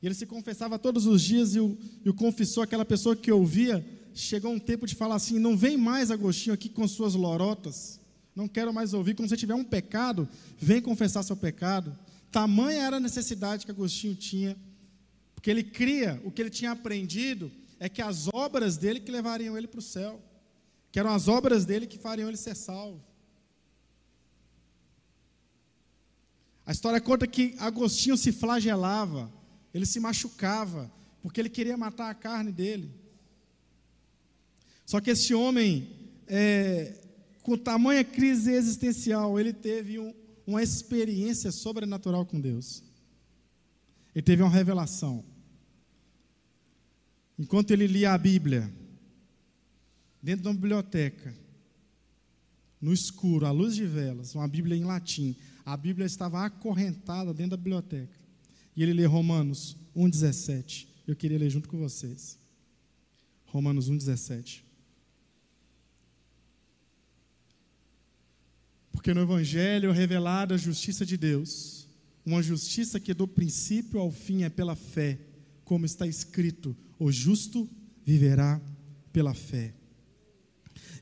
e ele se confessava todos os dias, e o, e o confessor, aquela pessoa que ouvia, chegou um tempo de falar assim: não vem mais Agostinho aqui com suas lorotas, não quero mais ouvir. Quando você tiver um pecado, vem confessar seu pecado. Tamanha era a necessidade que Agostinho tinha porque ele cria, o que ele tinha aprendido é que as obras dele que levariam ele para o céu, que eram as obras dele que fariam ele ser salvo. A história conta que Agostinho se flagelava, ele se machucava, porque ele queria matar a carne dele. Só que esse homem, é, com tamanha crise existencial, ele teve um, uma experiência sobrenatural com Deus. Ele teve uma revelação. Enquanto ele lia a Bíblia, dentro de uma biblioteca, no escuro, à luz de velas, uma Bíblia em latim, a Bíblia estava acorrentada dentro da biblioteca. E ele lê Romanos 1,17. Eu queria ler junto com vocês. Romanos 1,17. Porque no Evangelho é revelada a justiça de Deus uma justiça que do princípio ao fim é pela fé, como está escrito: o justo viverá pela fé.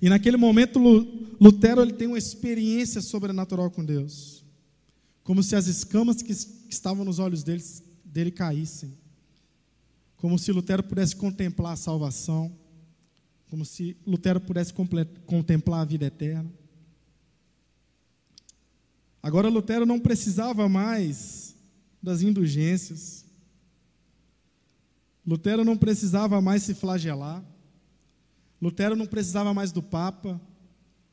E naquele momento, Lutero ele tem uma experiência sobrenatural com Deus, como se as escamas que estavam nos olhos dele, dele caíssem, como se Lutero pudesse contemplar a salvação, como se Lutero pudesse contemplar a vida eterna. Agora, Lutero não precisava mais das indulgências, Lutero não precisava mais se flagelar. Lutero não precisava mais do Papa,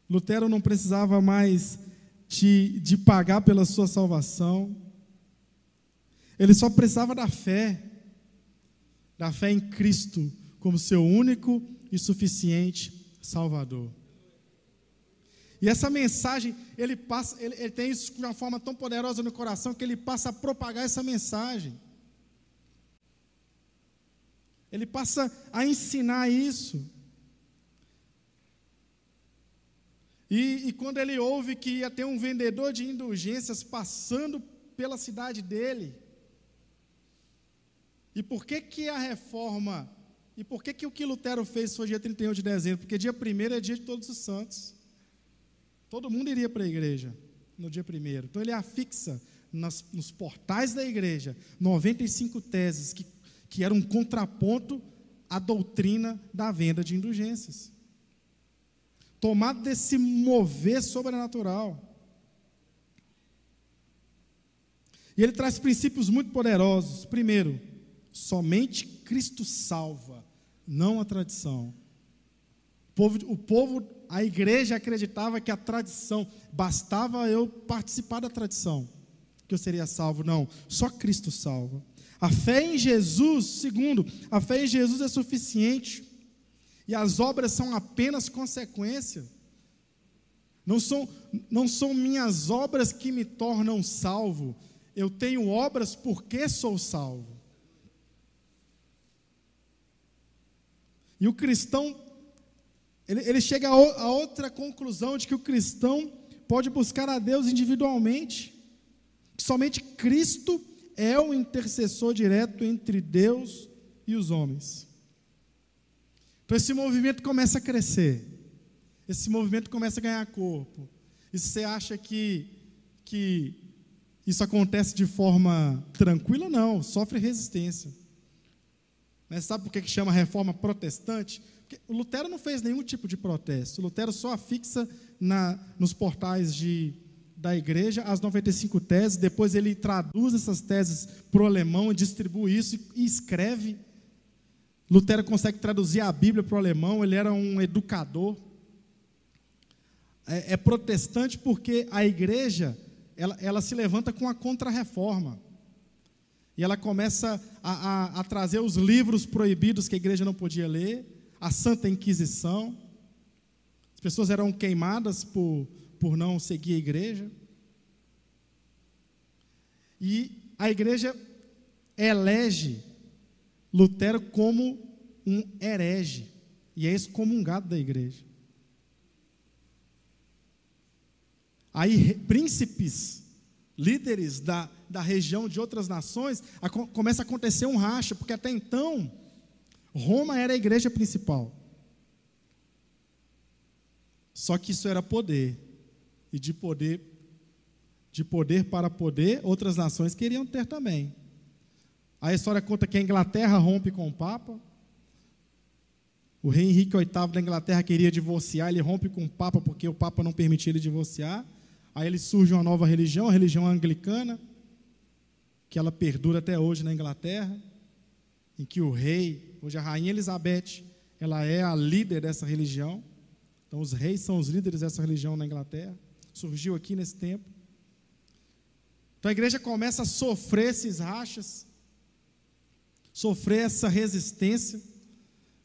Lutero não precisava mais de, de pagar pela sua salvação, ele só precisava da fé, da fé em Cristo como seu único e suficiente Salvador. E essa mensagem, ele passa, ele, ele, tem isso de uma forma tão poderosa no coração que ele passa a propagar essa mensagem. Ele passa a ensinar isso. E, e, quando ele ouve que ia ter um vendedor de indulgências passando pela cidade dele, e por que que a reforma, e por que que o que Lutero fez foi dia 31 de dezembro? Porque dia 1 é dia de todos os santos. Todo mundo iria para a igreja no dia 1 Então ele afixa nas, nos portais da igreja 95 teses que, que eram um contraponto à doutrina da venda de indulgências tomado desse mover sobrenatural. E ele traz princípios muito poderosos. Primeiro, somente Cristo salva, não a tradição. O povo, o povo, a igreja acreditava que a tradição, bastava eu participar da tradição, que eu seria salvo. Não, só Cristo salva. A fé em Jesus, segundo, a fé em Jesus é suficiente e as obras são apenas consequência. Não são, não são minhas obras que me tornam salvo. Eu tenho obras porque sou salvo. E o cristão, ele, ele chega a, a outra conclusão de que o cristão pode buscar a Deus individualmente. Que somente Cristo é o intercessor direto entre Deus e os homens. Então esse movimento começa a crescer. Esse movimento começa a ganhar corpo. E se você acha que, que isso acontece de forma tranquila, não, sofre resistência. Mas sabe por que chama reforma protestante? O Lutero não fez nenhum tipo de protesto. O Lutero só afixa na, nos portais de, da igreja as 95 teses, depois ele traduz essas teses para o alemão e distribui isso e escreve Lutero consegue traduzir a Bíblia para o alemão, ele era um educador. É, é protestante porque a igreja ela, ela se levanta com a contra-reforma. E ela começa a, a, a trazer os livros proibidos que a igreja não podia ler, a Santa Inquisição. As pessoas eram queimadas por, por não seguir a igreja. E a igreja elege Lutero como um herege e é excomungado da igreja. Aí, príncipes, líderes da, da região de outras nações, a, começa a acontecer um racha, porque até então, Roma era a igreja principal. Só que isso era poder, e de poder, de poder para poder, outras nações queriam ter também. A história conta que a Inglaterra rompe com o Papa. O rei Henrique VIII da Inglaterra queria divorciar, ele rompe com o Papa porque o Papa não permitia ele divorciar. Aí ele surge uma nova religião, a religião anglicana, que ela perdura até hoje na Inglaterra, em que o rei, hoje a rainha Elizabeth, ela é a líder dessa religião. Então os reis são os líderes dessa religião na Inglaterra. Surgiu aqui nesse tempo. Então a igreja começa a sofrer esses rachas sofrer essa resistência.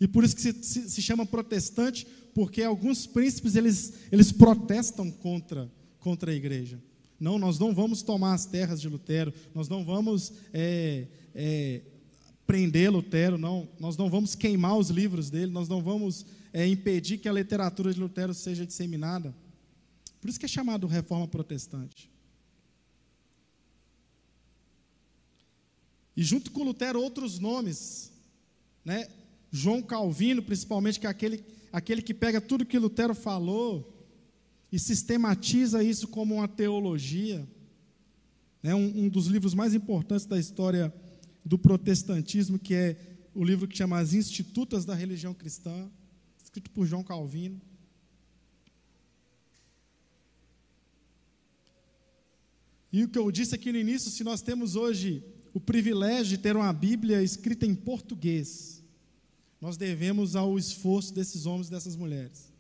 E por isso que se, se, se, chama protestante, porque alguns príncipes eles, eles protestam contra, contra a igreja. Não, nós não vamos tomar as terras de Lutero, nós não vamos é, é, prender Lutero, não, nós não vamos queimar os livros dele, nós não vamos é, impedir que a literatura de Lutero seja disseminada. Por isso que é chamado reforma protestante. E junto com Lutero, outros nomes, né? João Calvino, principalmente, que é aquele, aquele que pega tudo que Lutero falou e sistematiza isso como uma teologia. Né? Um, um dos livros mais importantes da história do protestantismo, que é o livro que chama As Institutas da Religião Cristã, escrito por João Calvino. E o que eu disse aqui no início, se nós temos hoje o privilégio de ter uma Bíblia escrita em português, nós devemos ao esforço desses homens e dessas mulheres.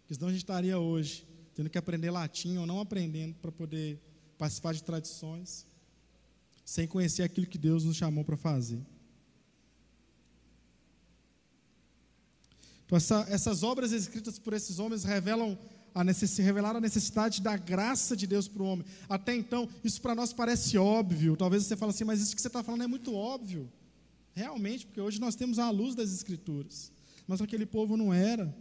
Porque senão a gente estaria hoje tendo que aprender latim ou não aprendendo para poder participar de tradições, sem conhecer aquilo que Deus nos chamou para fazer. Então, essa, essas obras escritas por esses homens revelam a necess, revelaram a necessidade da graça de Deus para o homem. Até então, isso para nós parece óbvio. Talvez você fale assim, mas isso que você está falando é muito óbvio. Realmente, porque hoje nós temos a luz das Escrituras. Mas aquele povo não era.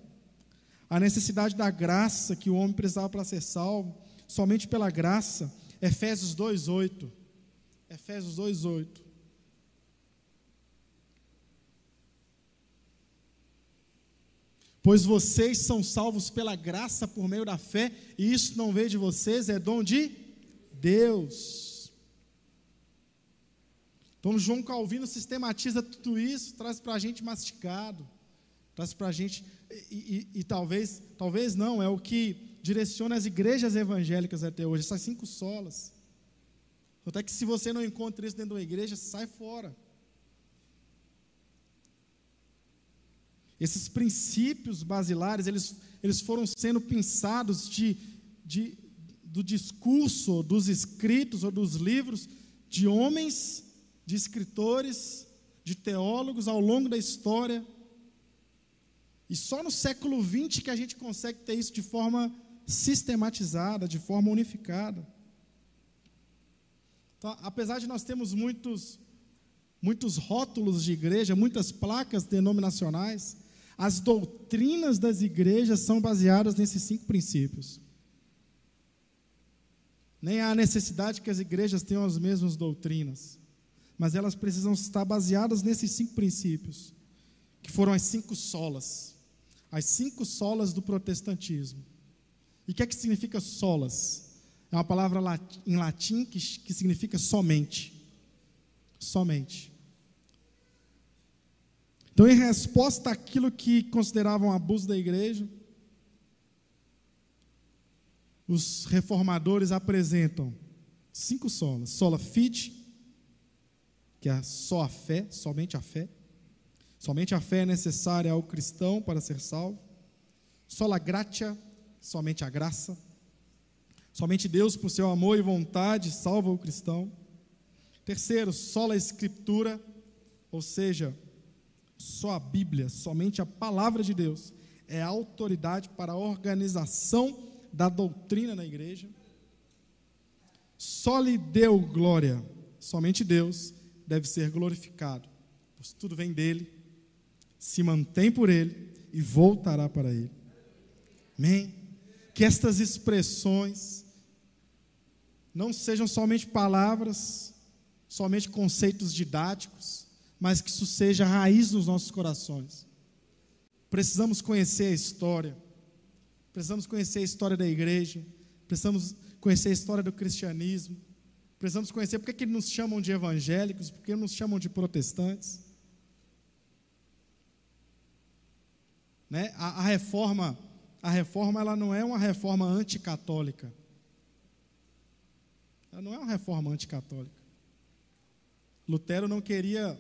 A necessidade da graça que o homem precisava para ser salvo, somente pela graça. Efésios 2,8. Efésios 2,8. Pois vocês são salvos pela graça por meio da fé, e isso não veio de vocês, é dom de Deus. Então, João Calvino sistematiza tudo isso, traz para a gente mastigado, traz para a gente, e, e, e, talvez, talvez não, é o que direciona as igrejas evangélicas até hoje, essas cinco solas. Até que se você não encontra isso dentro de uma igreja, sai fora. Esses princípios basilares, eles, eles foram sendo pensados de, de, do discurso, dos escritos ou dos livros de homens, de escritores, de teólogos ao longo da história. E só no século XX que a gente consegue ter isso de forma sistematizada, de forma unificada. Então, apesar de nós termos muitos, muitos rótulos de igreja, muitas placas denominacionais, as doutrinas das igrejas são baseadas nesses cinco princípios. Nem há necessidade que as igrejas tenham as mesmas doutrinas, mas elas precisam estar baseadas nesses cinco princípios, que foram as cinco solas, as cinco solas do protestantismo. E o que é que significa solas? É uma palavra em latim que, que significa somente. Somente. Então, em resposta àquilo que consideravam abuso da igreja, os reformadores apresentam cinco solas: sola fide, que é só a fé, somente a fé. Somente a fé é necessária ao cristão para ser salvo. Sola gratia, somente a graça. Somente Deus, por seu amor e vontade, salva o cristão. Terceiro, sola escritura, ou seja, só a Bíblia, somente a palavra de Deus, é a autoridade para a organização da doutrina na igreja. Só lhe deu glória, somente Deus deve ser glorificado, pois tudo vem dele, se mantém por ele e voltará para ele. Amém? Que estas expressões não sejam somente palavras, somente conceitos didáticos, mas que isso seja raiz nos nossos corações. Precisamos conhecer a história, precisamos conhecer a história da igreja, precisamos conhecer a história do cristianismo, precisamos conhecer por que nos chamam de evangélicos, por que nos chamam de protestantes. Né? A, a, reforma, a reforma ela não é uma reforma anticatólica. Ela não é uma reforma anticatólica. Lutero não queria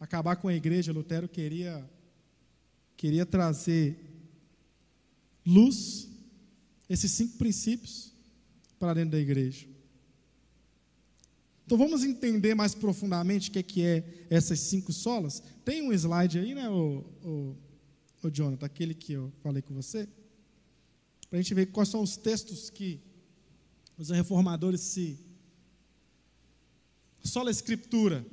acabar com a igreja, Lutero queria, queria trazer luz, esses cinco princípios, para dentro da igreja. Então vamos entender mais profundamente o que é, que é essas cinco solas. Tem um slide aí, né, o, o, o Jonathan, aquele que eu falei com você, para a gente ver quais são os textos que os reformadores se. Sola Escritura,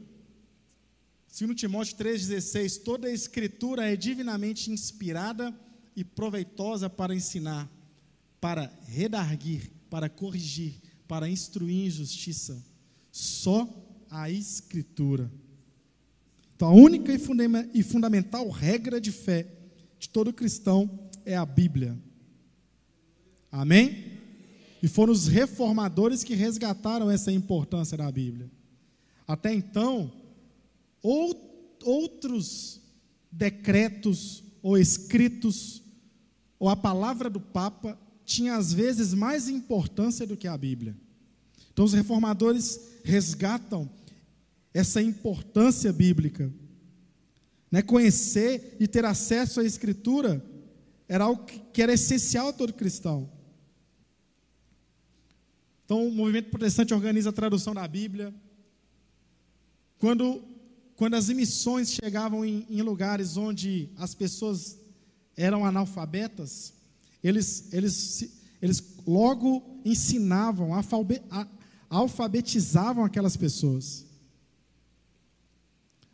Segundo Timóteo 3,16, toda a escritura é divinamente inspirada e proveitosa para ensinar, para redarguir, para corrigir, para instruir em justiça. Só a Escritura. Então, a única e fundamental regra de fé de todo cristão é a Bíblia. Amém? E foram os reformadores que resgataram essa importância da Bíblia. Até então, outros decretos ou escritos, ou a palavra do Papa, tinha às vezes mais importância do que a Bíblia. Então, os reformadores resgatam essa importância bíblica. Né? Conhecer e ter acesso à Escritura era algo que era essencial a todo cristão. Então, o movimento protestante organiza a tradução da Bíblia. Quando, quando as emissões chegavam em, em lugares onde as pessoas eram analfabetas, eles, eles, eles logo ensinavam, alfabetizavam aquelas pessoas.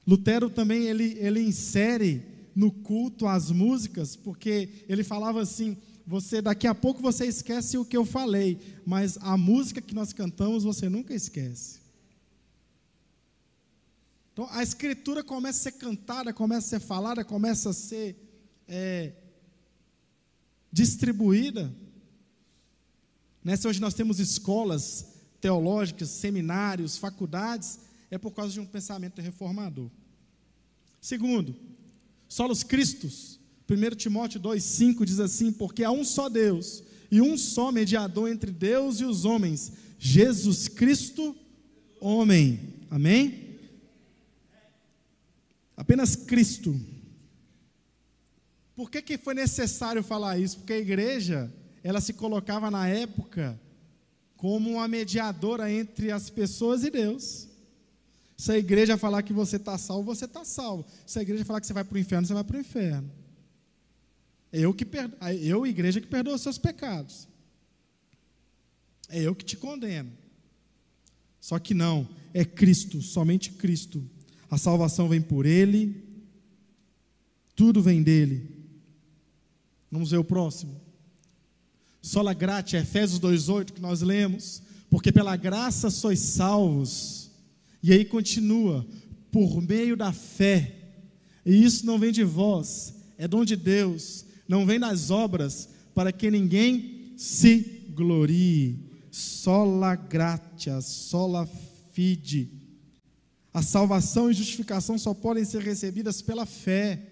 Lutero também ele, ele insere no culto as músicas, porque ele falava assim: você daqui a pouco você esquece o que eu falei, mas a música que nós cantamos você nunca esquece. Então a escritura começa a ser cantada, começa a ser falada, começa a ser é, distribuída. Nessa hoje nós temos escolas teológicas, seminários, faculdades, é por causa de um pensamento reformador. Segundo, solos cristos. 1 Timóteo 2,5 diz assim: Porque há um só Deus e um só mediador entre Deus e os homens, Jesus Cristo, homem. Amém? Apenas Cristo. Por que, que foi necessário falar isso? Porque a igreja, ela se colocava na época como uma mediadora entre as pessoas e Deus. Se a igreja falar que você está salvo, você está salvo. Se a igreja falar que você vai para o inferno, você vai para o inferno. Eu, que per... eu, igreja, que perdoa os seus pecados. É eu que te condeno. Só que não, é Cristo, somente Cristo. A salvação vem por Ele, tudo vem dele. Vamos ver o próximo. Sola gratia, Efésios 2,8, que nós lemos. Porque pela graça sois salvos. E aí continua, por meio da fé. E isso não vem de vós, é dom de Deus, não vem das obras, para que ninguém se glorie. Sola gratia, sola fide. A salvação e justificação só podem ser recebidas pela fé.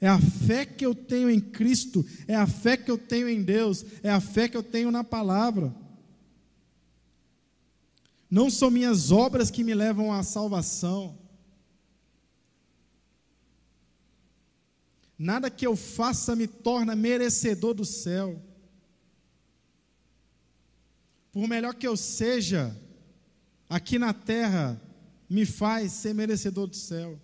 É a fé que eu tenho em Cristo, é a fé que eu tenho em Deus, é a fé que eu tenho na palavra. Não são minhas obras que me levam à salvação. Nada que eu faça me torna merecedor do céu. Por melhor que eu seja, aqui na terra, me faz ser merecedor do céu.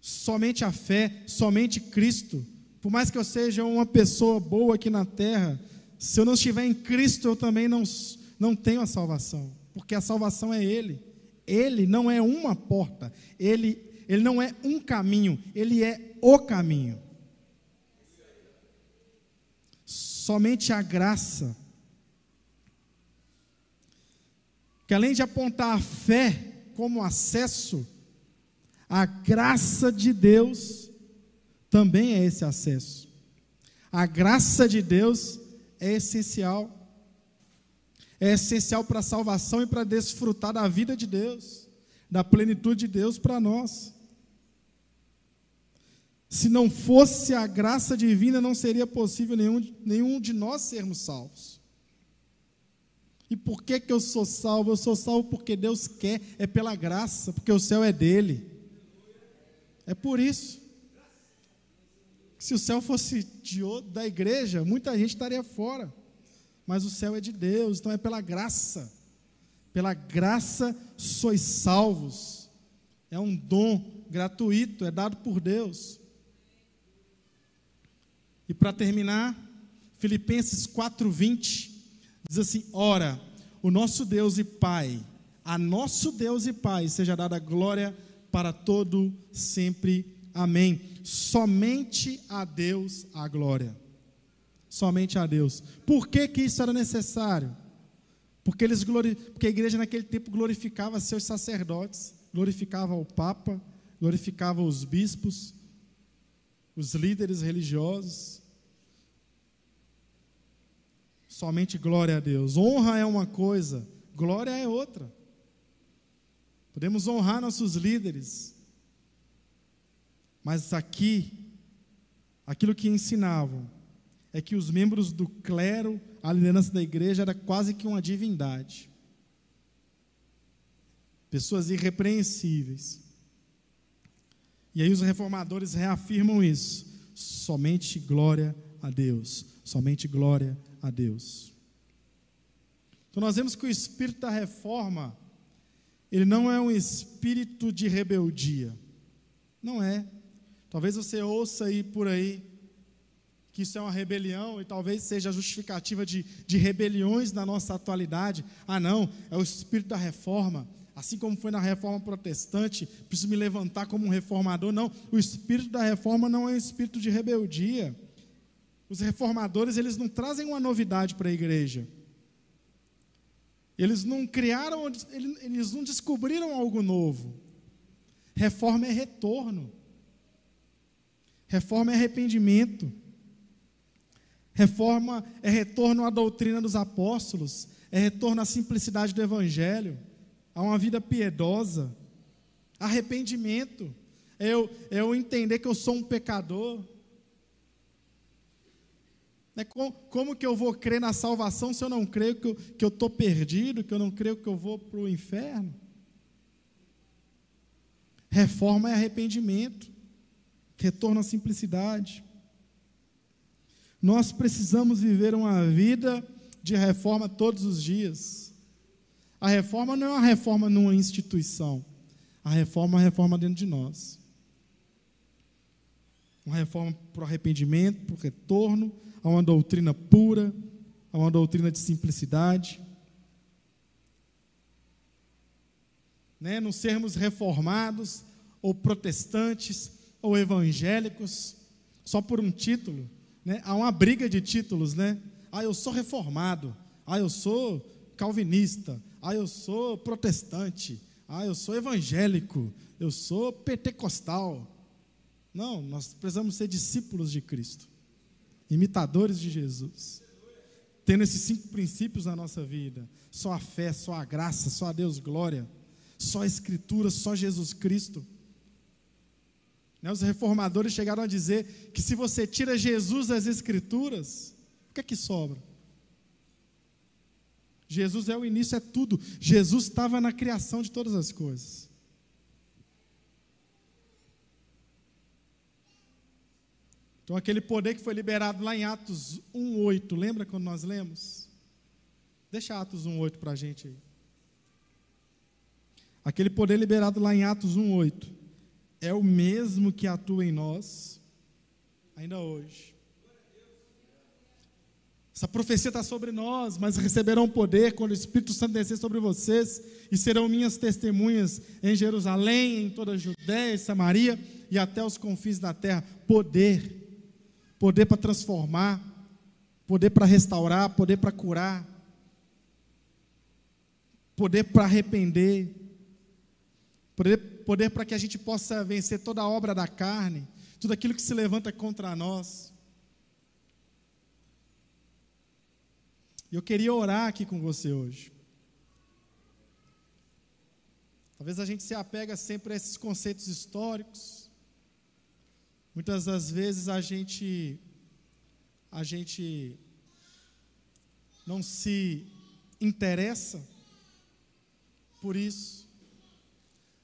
Somente a fé, somente Cristo. Por mais que eu seja uma pessoa boa aqui na terra, se eu não estiver em Cristo, eu também não, não tenho a salvação. Porque a salvação é Ele. Ele não é uma porta, Ele, ele não é um caminho, Ele é o caminho. Somente a graça. Que além de apontar a fé como acesso, a graça de Deus também é esse acesso. A graça de Deus é essencial. É essencial para a salvação e para desfrutar da vida de Deus, da plenitude de Deus para nós. Se não fosse a graça divina, não seria possível nenhum, nenhum de nós sermos salvos. E por que, que eu sou salvo? Eu sou salvo porque Deus quer, é pela graça, porque o céu é dele. É por isso. Se o céu fosse de, da igreja, muita gente estaria fora. Mas o céu é de Deus, então é pela graça. Pela graça sois salvos. É um dom gratuito, é dado por Deus. E para terminar, Filipenses 4:20 diz assim: Ora, o nosso Deus e Pai, a nosso Deus e Pai seja dada glória para todo sempre. Amém. Somente a Deus a glória. Somente a Deus. Por que, que isso era necessário? Porque, eles glori... porque a igreja naquele tempo glorificava seus sacerdotes, glorificava o Papa, glorificava os bispos, os líderes religiosos. Somente glória a Deus. Honra é uma coisa, glória é outra. Podemos honrar nossos líderes, mas aqui, aquilo que ensinavam é que os membros do clero, a liderança da igreja, era quase que uma divindade. Pessoas irrepreensíveis. E aí os reformadores reafirmam isso. Somente glória a Deus. Somente glória a Deus. Então nós vemos que o espírito da reforma, ele não é um espírito de rebeldia. Não é. Talvez você ouça aí por aí que isso é uma rebelião e talvez seja a justificativa de, de rebeliões na nossa atualidade. Ah, não, é o espírito da reforma. Assim como foi na reforma protestante, preciso me levantar como um reformador. Não, o espírito da reforma não é um espírito de rebeldia. Os reformadores, eles não trazem uma novidade para a igreja. Eles não criaram, eles não descobriram algo novo. Reforma é retorno. Reforma é arrependimento. Reforma é retorno à doutrina dos apóstolos, é retorno à simplicidade do evangelho, a uma vida piedosa. Arrependimento é eu, é eu entender que eu sou um pecador. É como, que eu vou crer na salvação se eu não creio que eu estou perdido, que eu não creio que eu vou para o inferno? Reforma é arrependimento, retorno à simplicidade. Nós precisamos viver uma vida de reforma todos os dias. A reforma não é uma reforma numa instituição. A reforma é uma reforma dentro de nós. Uma reforma para o arrependimento, para o retorno, a uma doutrina pura, a uma doutrina de simplicidade. Né? Não sermos reformados, ou protestantes, ou evangélicos, só por um título, né? Há uma briga de títulos, né? Ah, eu sou reformado. Ah, eu sou calvinista. Ah, eu sou protestante. Ah, eu sou evangélico. Eu sou pentecostal. Não, nós precisamos ser discípulos de Cristo, imitadores de Jesus, tendo esses cinco princípios na nossa vida: só a fé, só a graça, só a Deus glória, só a Escritura, só Jesus Cristo. Né, os reformadores chegaram a dizer que se você tira Jesus das Escrituras, o que é que sobra? Jesus é o início, é tudo. Jesus estava na criação de todas as coisas. Então, aquele poder que foi liberado lá em Atos 1,8, lembra quando nós lemos? Deixa Atos 1,8 para a gente aí. Aquele poder liberado lá em Atos 1,8 é o mesmo que atua em nós ainda hoje. Essa profecia está sobre nós, mas receberão poder quando o Espírito Santo descer sobre vocês e serão minhas testemunhas em Jerusalém, em toda a Judéia e Samaria e até os confins da terra. Poder. Poder para transformar, poder para restaurar, poder para curar, poder para arrepender, poder, poder para que a gente possa vencer toda a obra da carne, tudo aquilo que se levanta contra nós. E eu queria orar aqui com você hoje. Talvez a gente se apega sempre a esses conceitos históricos. Muitas das vezes a gente a gente não se interessa por isso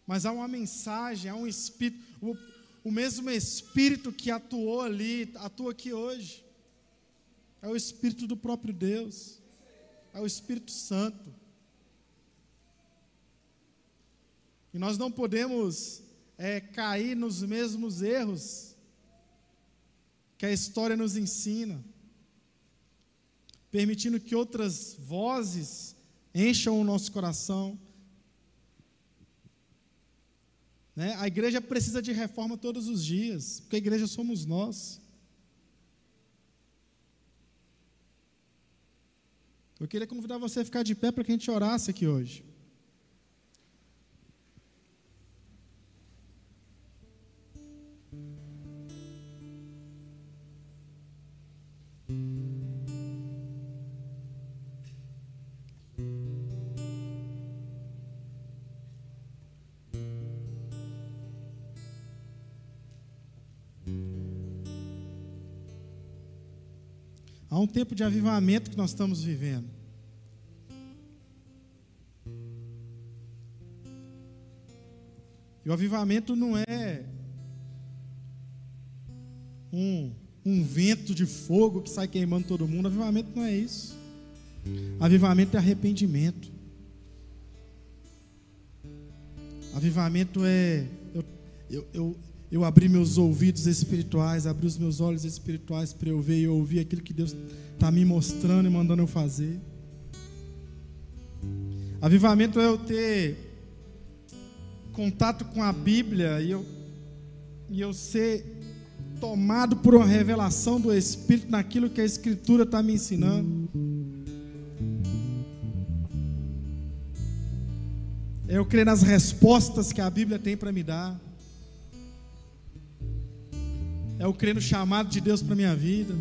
mas há uma mensagem, há um espírito, o, o mesmo espírito que atuou ali, atua aqui hoje. É o espírito do próprio Deus, é o Espírito Santo. E nós não podemos é, cair nos mesmos erros que a história nos ensina, permitindo que outras vozes encham o nosso coração Né? A igreja precisa de reforma todos os dias, porque a igreja somos nós. Eu queria convidar você a ficar de pé para que a gente orasse aqui hoje. Um tempo de avivamento que nós estamos vivendo. E o avivamento não é um, um vento de fogo que sai queimando todo mundo. Avivamento não é isso. Avivamento é arrependimento. Avivamento é eu, eu, eu abrir meus ouvidos espirituais, abrir os meus olhos espirituais para eu ver e ouvir aquilo que Deus está me mostrando e mandando eu fazer. Avivamento é eu ter contato com a Bíblia e eu, e eu ser tomado por uma revelação do Espírito naquilo que a Escritura está me ensinando. É eu crer nas respostas que a Bíblia tem para me dar. É o crer no chamado de Deus para minha vida.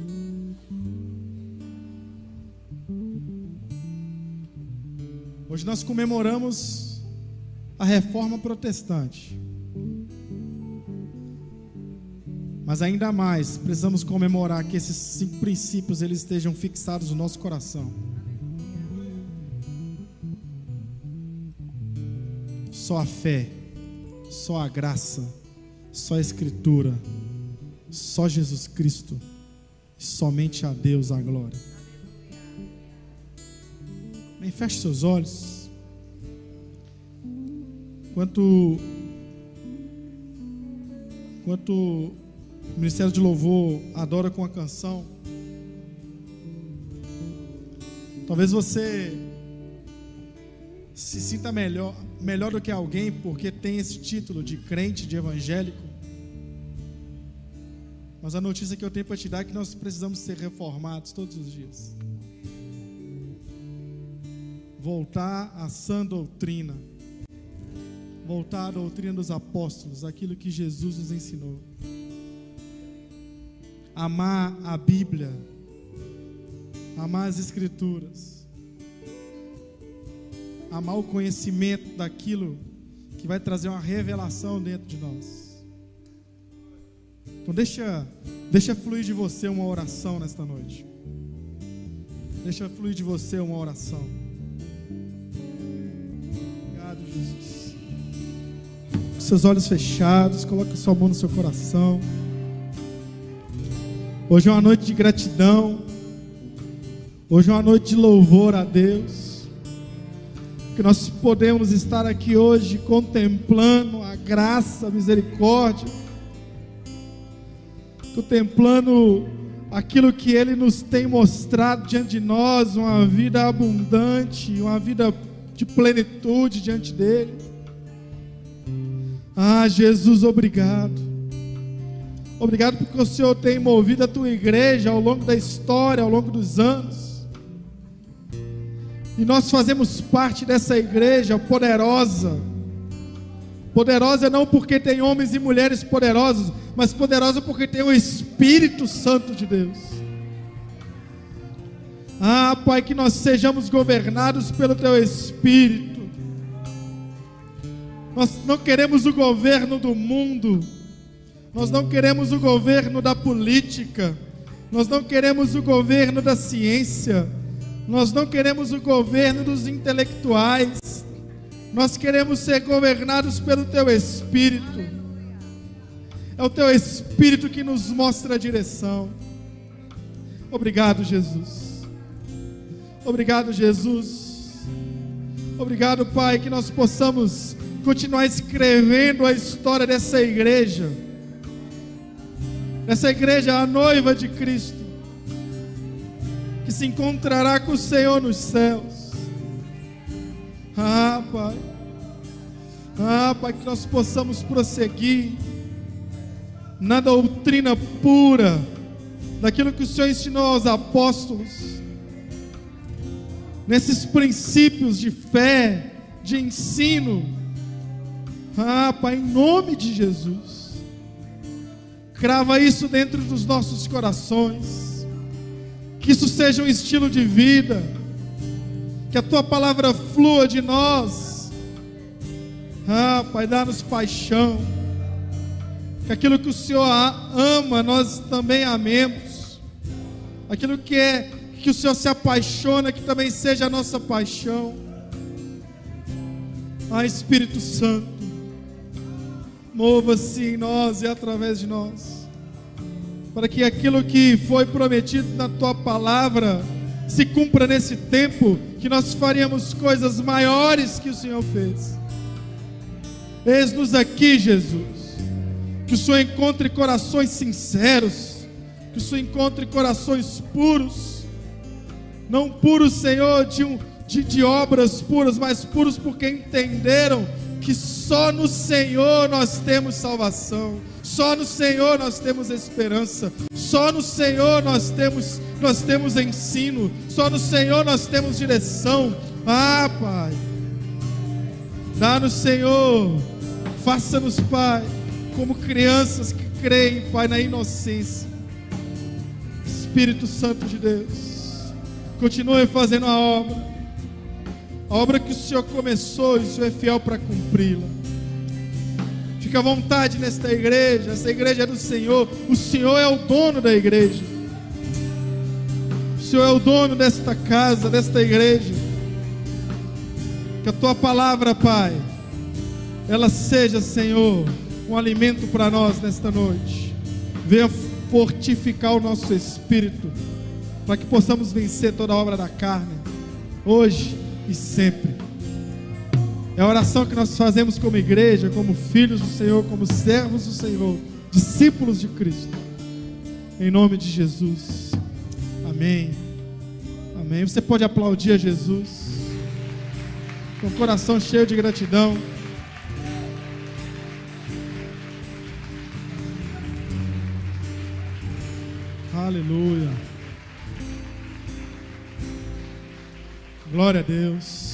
Hoje nós comemoramos a reforma protestante. Mas ainda mais, precisamos comemorar que esses cinco princípios eles estejam fixados no nosso coração. Só a fé, só a graça, só a escritura só Jesus Cristo. Somente a Deus a glória. Bem, feche seus olhos. Enquanto, enquanto o Ministério de Louvor adora com a canção, talvez você se sinta melhor, melhor do que alguém porque tem esse título de crente, de evangélico. Mas a notícia que eu tenho para te dar é que nós precisamos ser reformados todos os dias. Voltar à sã doutrina. Voltar à doutrina dos apóstolos, aquilo que Jesus nos ensinou. Amar a Bíblia. Amar as Escrituras. Amar o conhecimento daquilo que vai trazer uma revelação dentro de nós. Então deixa, deixa fluir de você uma oração nesta noite. Deixa fluir de você uma oração. Obrigado, Jesus. Com seus olhos fechados, coloque sua mão no seu coração. Hoje é uma noite de gratidão. Hoje é uma noite de louvor a Deus. Que nós podemos estar aqui hoje contemplando a graça, a misericórdia contemplando aquilo que Ele nos tem mostrado diante de nós, uma vida abundante, uma vida de plenitude diante dEle. Ah, Jesus, obrigado. Obrigado porque o Senhor tem movido a tua igreja ao longo da história, ao longo dos anos. E nós fazemos parte dessa igreja poderosa Poderosa não porque tem homens e mulheres poderosos, mas poderosa porque tem o Espírito Santo de Deus. Ah, Pai, que nós sejamos governados pelo Teu Espírito. Nós não queremos o governo do mundo, nós não queremos o governo da política, nós não queremos o governo da ciência, nós não queremos o governo dos intelectuais, nós queremos ser governados pelo Teu Espírito. É o Teu Espírito que nos mostra a direção. Obrigado, Jesus. Obrigado, Jesus. Obrigado, Pai, que nós possamos continuar escrevendo a história dessa igreja. Essa igreja, a noiva de Cristo, que se encontrará com o Senhor nos céus. Ah, Pai. Ah, Pai, que nós possamos prosseguir na doutrina pura, daquilo que o Senhor ensinou aos apóstolos. nesses princípios de fé, de ensino. Ah, Pai, em nome de Jesus, crava isso dentro dos nossos corações, que isso seja um estilo de vida, que a tua palavra flua de nós. Ah, Pai, dá-nos paixão, que aquilo que o Senhor ama, nós também amemos, aquilo que é que o Senhor se apaixona, que também seja a nossa paixão. Ah, Espírito Santo, mova-se em nós e através de nós, para que aquilo que foi prometido na tua palavra se cumpra nesse tempo, que nós faríamos coisas maiores que o Senhor fez. Eis-nos aqui, Jesus, que o Senhor encontre corações sinceros, que o Senhor encontre corações puros não puros, Senhor, de, um, de, de obras puras, mas puros porque entenderam que só no Senhor nós temos salvação, só no Senhor nós temos esperança, só no Senhor nós temos, nós temos ensino, só no Senhor nós temos direção. Ah, Pai, dá-nos, Senhor, faça-nos, Pai, como crianças que creem, Pai, na inocência. Espírito Santo de Deus. Continue fazendo a obra. A obra que o Senhor começou o Senhor é fiel para cumpri-la. Fica à vontade nesta igreja. Essa igreja é do Senhor. O Senhor é o dono da igreja. O Senhor é o dono desta casa, desta igreja. Que a tua palavra, Pai, ela seja, Senhor, um alimento para nós nesta noite. Venha fortificar o nosso espírito para que possamos vencer toda obra da carne, hoje e sempre. É a oração que nós fazemos como igreja, como filhos do Senhor, como servos do Senhor, discípulos de Cristo. Em nome de Jesus. Amém. Amém. Você pode aplaudir a Jesus. Com o coração cheio de gratidão. Aleluia. Glória a Deus.